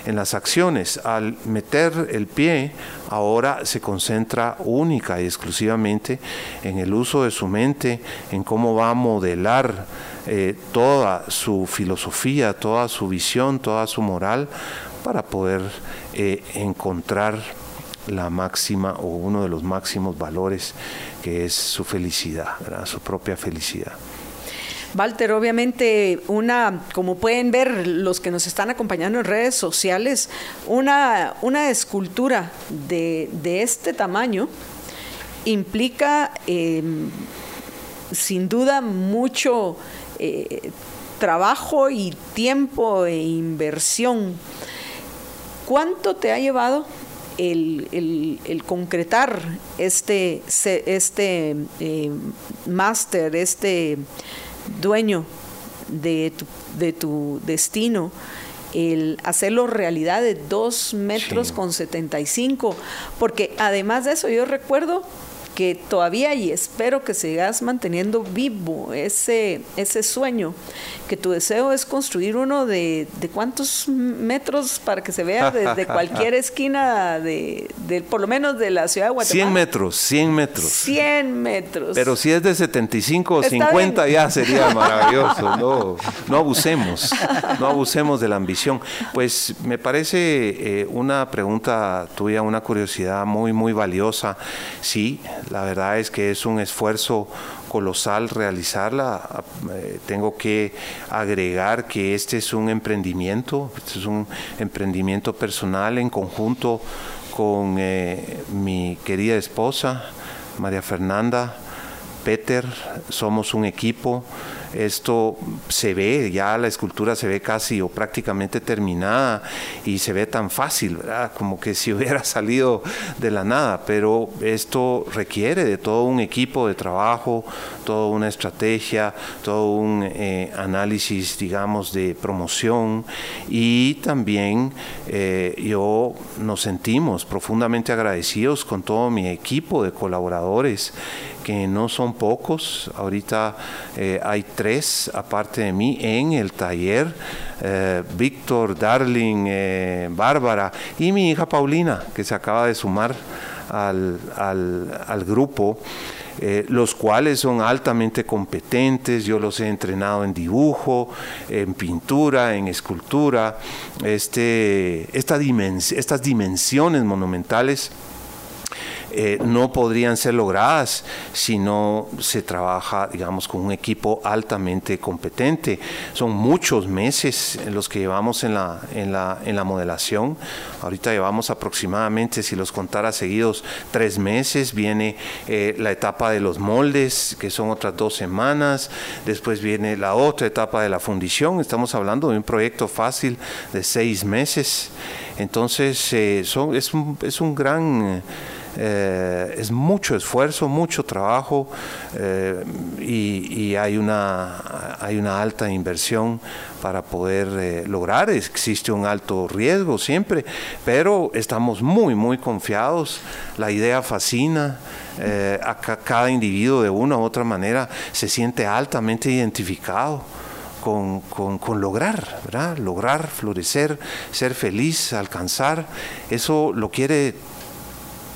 en las acciones. Al meter el pie, ahora se concentra única y exclusivamente en el uso de su mente, en cómo va a modelar eh, toda su filosofía, toda su visión, toda su moral, para poder eh, encontrar la máxima o uno de los máximos valores que es su felicidad, su propia felicidad. Walter, obviamente una, como pueden ver los que nos están acompañando en redes sociales, una, una escultura de, este tamaño implica em, sin duda mucho eh, trabajo y tiempo e inversión. ¿Cuánto te ha llevado el, concretar este, este eh, máster, este dueño de tu, de tu destino, el hacerlo realidad de 2 metros con 75, porque además de eso yo recuerdo que todavía y espero que sigas manteniendo vivo ese, ese sueño, que tu deseo es construir uno de, de cuántos metros para que se vea desde cualquier esquina de, por lo menos de la ciudad de Guatemala. 100 metros, 100 metros. 100 metros. Pero si es de 75 o 50 ya sería maravilloso. No, no abusemos, no abusemos de la ambición. Pues me parece eh, una pregunta tuya, una curiosidad muy, muy valiosa. Sí, la verdad es que es un esfuerzo colosal realizarla. Eh, tengo que agregar que este es un emprendimiento, este es un emprendimiento personal en conjunto con eh, mi querida esposa, María Fernanda, Peter, somos un equipo. Esto se ve, ya la escultura se ve casi o prácticamente terminada y se ve tan fácil. Como que si hubiera salido de la nada, pero esto requiere de todo un equipo de trabajo, toda una estrategia, todo un eh, análisis, digamos, de promoción y también eh, yo nos sentimos profundamente agradecidos con todo mi equipo de colaboradores que no son pocos, ahorita eh, hay tres aparte de mí en el taller, Víctor, Darling, Bárbara y mi hija Paulina, que se acaba de sumar al, al, al grupo. Eh, los cuales son altamente competentes, yo los he entrenado en dibujo, en pintura, en escultura, este, esta estas dimensiones monumentales eh, no podrían ser logradas si no se trabaja, digamos, con un equipo altamente competente. Son muchos meses los que llevamos en la, en la, en la modelación. Ahorita llevamos aproximadamente, si los contara seguidos, tres meses. Viene eh, la etapa de los moldes, que son otras dos semanas. Después viene la otra etapa de la fundición. Estamos hablando de un proyecto fácil de seis meses. Entonces, eh, son, es, un, es un gran eh, es mucho esfuerzo, mucho trabajo eh, y, hay, una, hay una alta inversión para poder eh, lograr. Existe un alto riesgo siempre, pero estamos muy, muy confiados. La idea fascina. a cada individuo de una u otra manera se siente altamente identificado. Con, con, lograr, ¿verdad? lograr, florecer, ser feliz, alcanzar. Eso lo quiere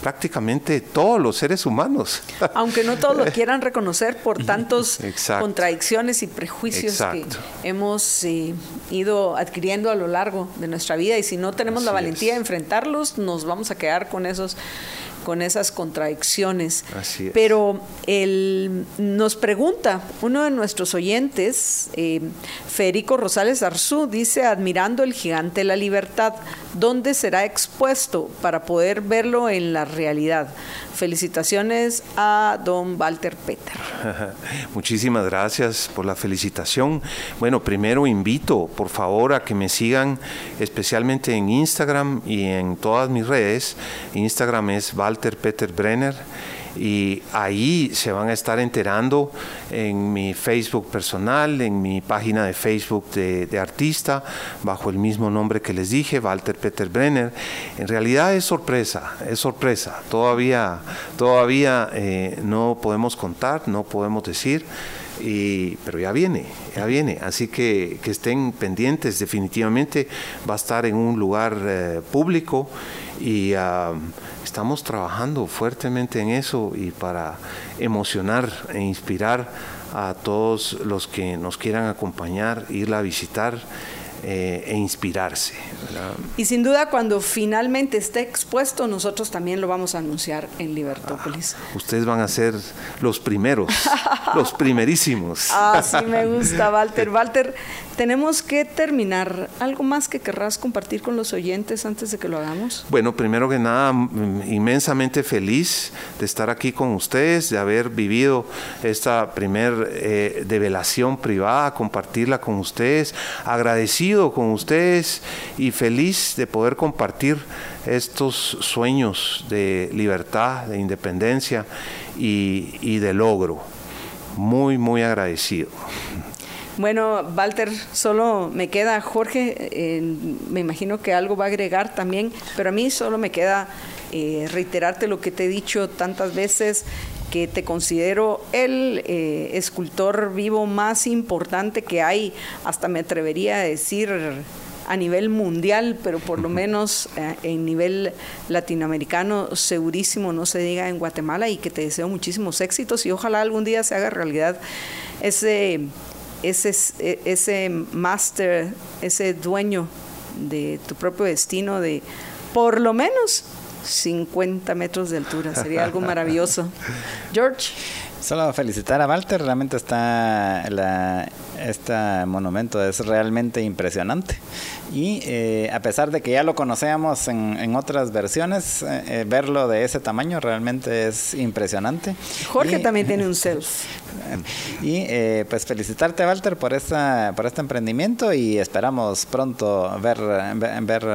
prácticamente todos los seres humanos. Aunque no todos lo quieran reconocer por tantas contradicciones y prejuicios que hemos eh, ido adquiriendo a lo largo de nuestra vida y si no tenemos la valentía de enfrentarlos, nos vamos a quedar con esos con esas contradicciones. Pero él nos pregunta, uno de nuestros oyentes, eh, Federico Rosales Arzú, dice, admirando el gigante de la libertad, ¿dónde será expuesto para poder verlo en la realidad? Felicitaciones a don Walter Peter. Muchísimas gracias por la felicitación. Bueno, primero invito, por favor, a que me sigan especialmente en Instagram y en todas mis redes. Instagram es Walter Peter Brenner y ahí se van a estar enterando en mi Facebook personal, en mi página de Facebook de, artista, bajo el mismo nombre que les dije, Walter Peter Brenner. En realidad es sorpresa, es sorpresa. Todavía, todavía eh, no podemos contar, no podemos decir. pero ya viene, ya viene. Así que que estén pendientes, definitivamente va a estar en un lugar eh, público y estamos trabajando fuertemente en eso y para emocionar e inspirar a todos los que nos quieran acompañar, irla a visitar eh, e inspirarse. Y sin duda cuando finalmente esté expuesto, nosotros también lo vamos a anunciar en Libertópolis. Ah, ustedes van a ser los primeros, los primerísimos. Ah, sí me gusta, Walter. Walter, tenemos que terminar. ¿Algo más que querrás compartir con los oyentes antes de que lo hagamos? Bueno, primero que nada, inmensamente feliz de estar aquí con ustedes, de haber vivido esta primer eh, develación privada, compartirla con ustedes. Agradecido con ustedes y feliz de poder compartir estos sueños de libertad, de independencia y, de logro. Muy, muy agradecido. Bueno, Walter, solo me queda, Jorge, me imagino que algo va a agregar también, pero a mí solo me queda eh, reiterarte lo que te he dicho tantas veces, que te considero el eh, escultor vivo más importante que hay, hasta me atrevería a decir a nivel mundial, pero por lo menos eh, en nivel latinoamericano, segurísimo, no se diga en Guatemala, y que te deseo muchísimos éxitos y ojalá algún día se haga realidad ese, ese, ese máster, ese dueño de tu propio destino, de por lo menos 50 metros de altura. Sería algo maravilloso. George. Solo felicitar a Walter, realmente está la Este monumento es realmente impresionante. Y eh, a pesar de que ya lo conocíamos en, otras versiones, eh, eh, verlo de ese tamaño realmente es impresionante. Jorge también tiene un self. Y pues felicitarte, Walter, por, esta, por este emprendimiento y esperamos pronto ver, ver,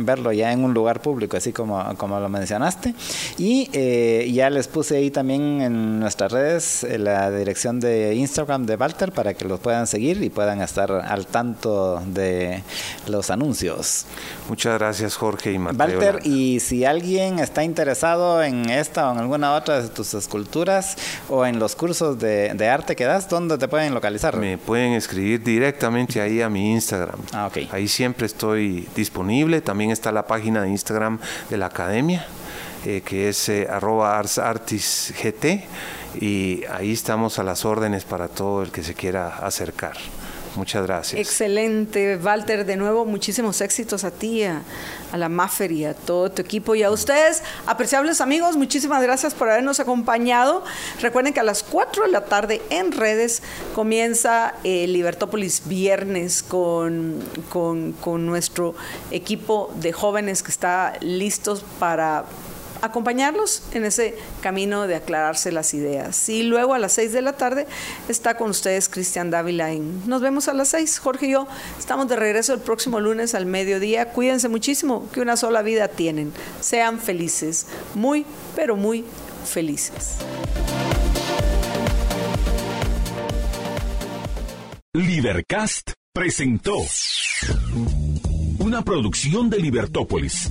verlo ya en un lugar público, así como, como lo mencionaste. Y ya les puse ahí también en nuestras redes la dirección de Instagram de Walter para que los puedan seguir y puedan estar al tanto de los anuncios. Muchas gracias Jorge y Mateo. Walter, y si alguien está interesado en esta o en alguna otra de tus esculturas o en los cursos de, arte que das, ¿dónde te pueden localizar? Me pueden escribir directamente ahí a mi Instagram. Ah, okay. Ahí siempre estoy disponible. También está la página de Instagram de la academia. Eh, que es eh, arroba artsartisgt y ahí estamos a las órdenes para todo el que se quiera acercar. Muchas gracias. Excelente, Walter. De nuevo, muchísimos éxitos a ti, a, la Maffer y a todo tu equipo y a ustedes, apreciables amigos. Muchísimas gracias por habernos acompañado. Recuerden que a las 4 de la tarde en redes comienza el Libertópolis Viernes con, con nuestro equipo de jóvenes que está listos para acompañarlos en ese camino de aclararse las ideas. Y luego a las 6 de la tarde está con ustedes Cristian Dávila. Nos vemos a las 6. Jorge y yo estamos de regreso el próximo lunes al mediodía. Cuídense muchísimo, que una sola vida tienen. Sean felices, muy, pero muy felices. Libercast presentó una producción de Libertópolis.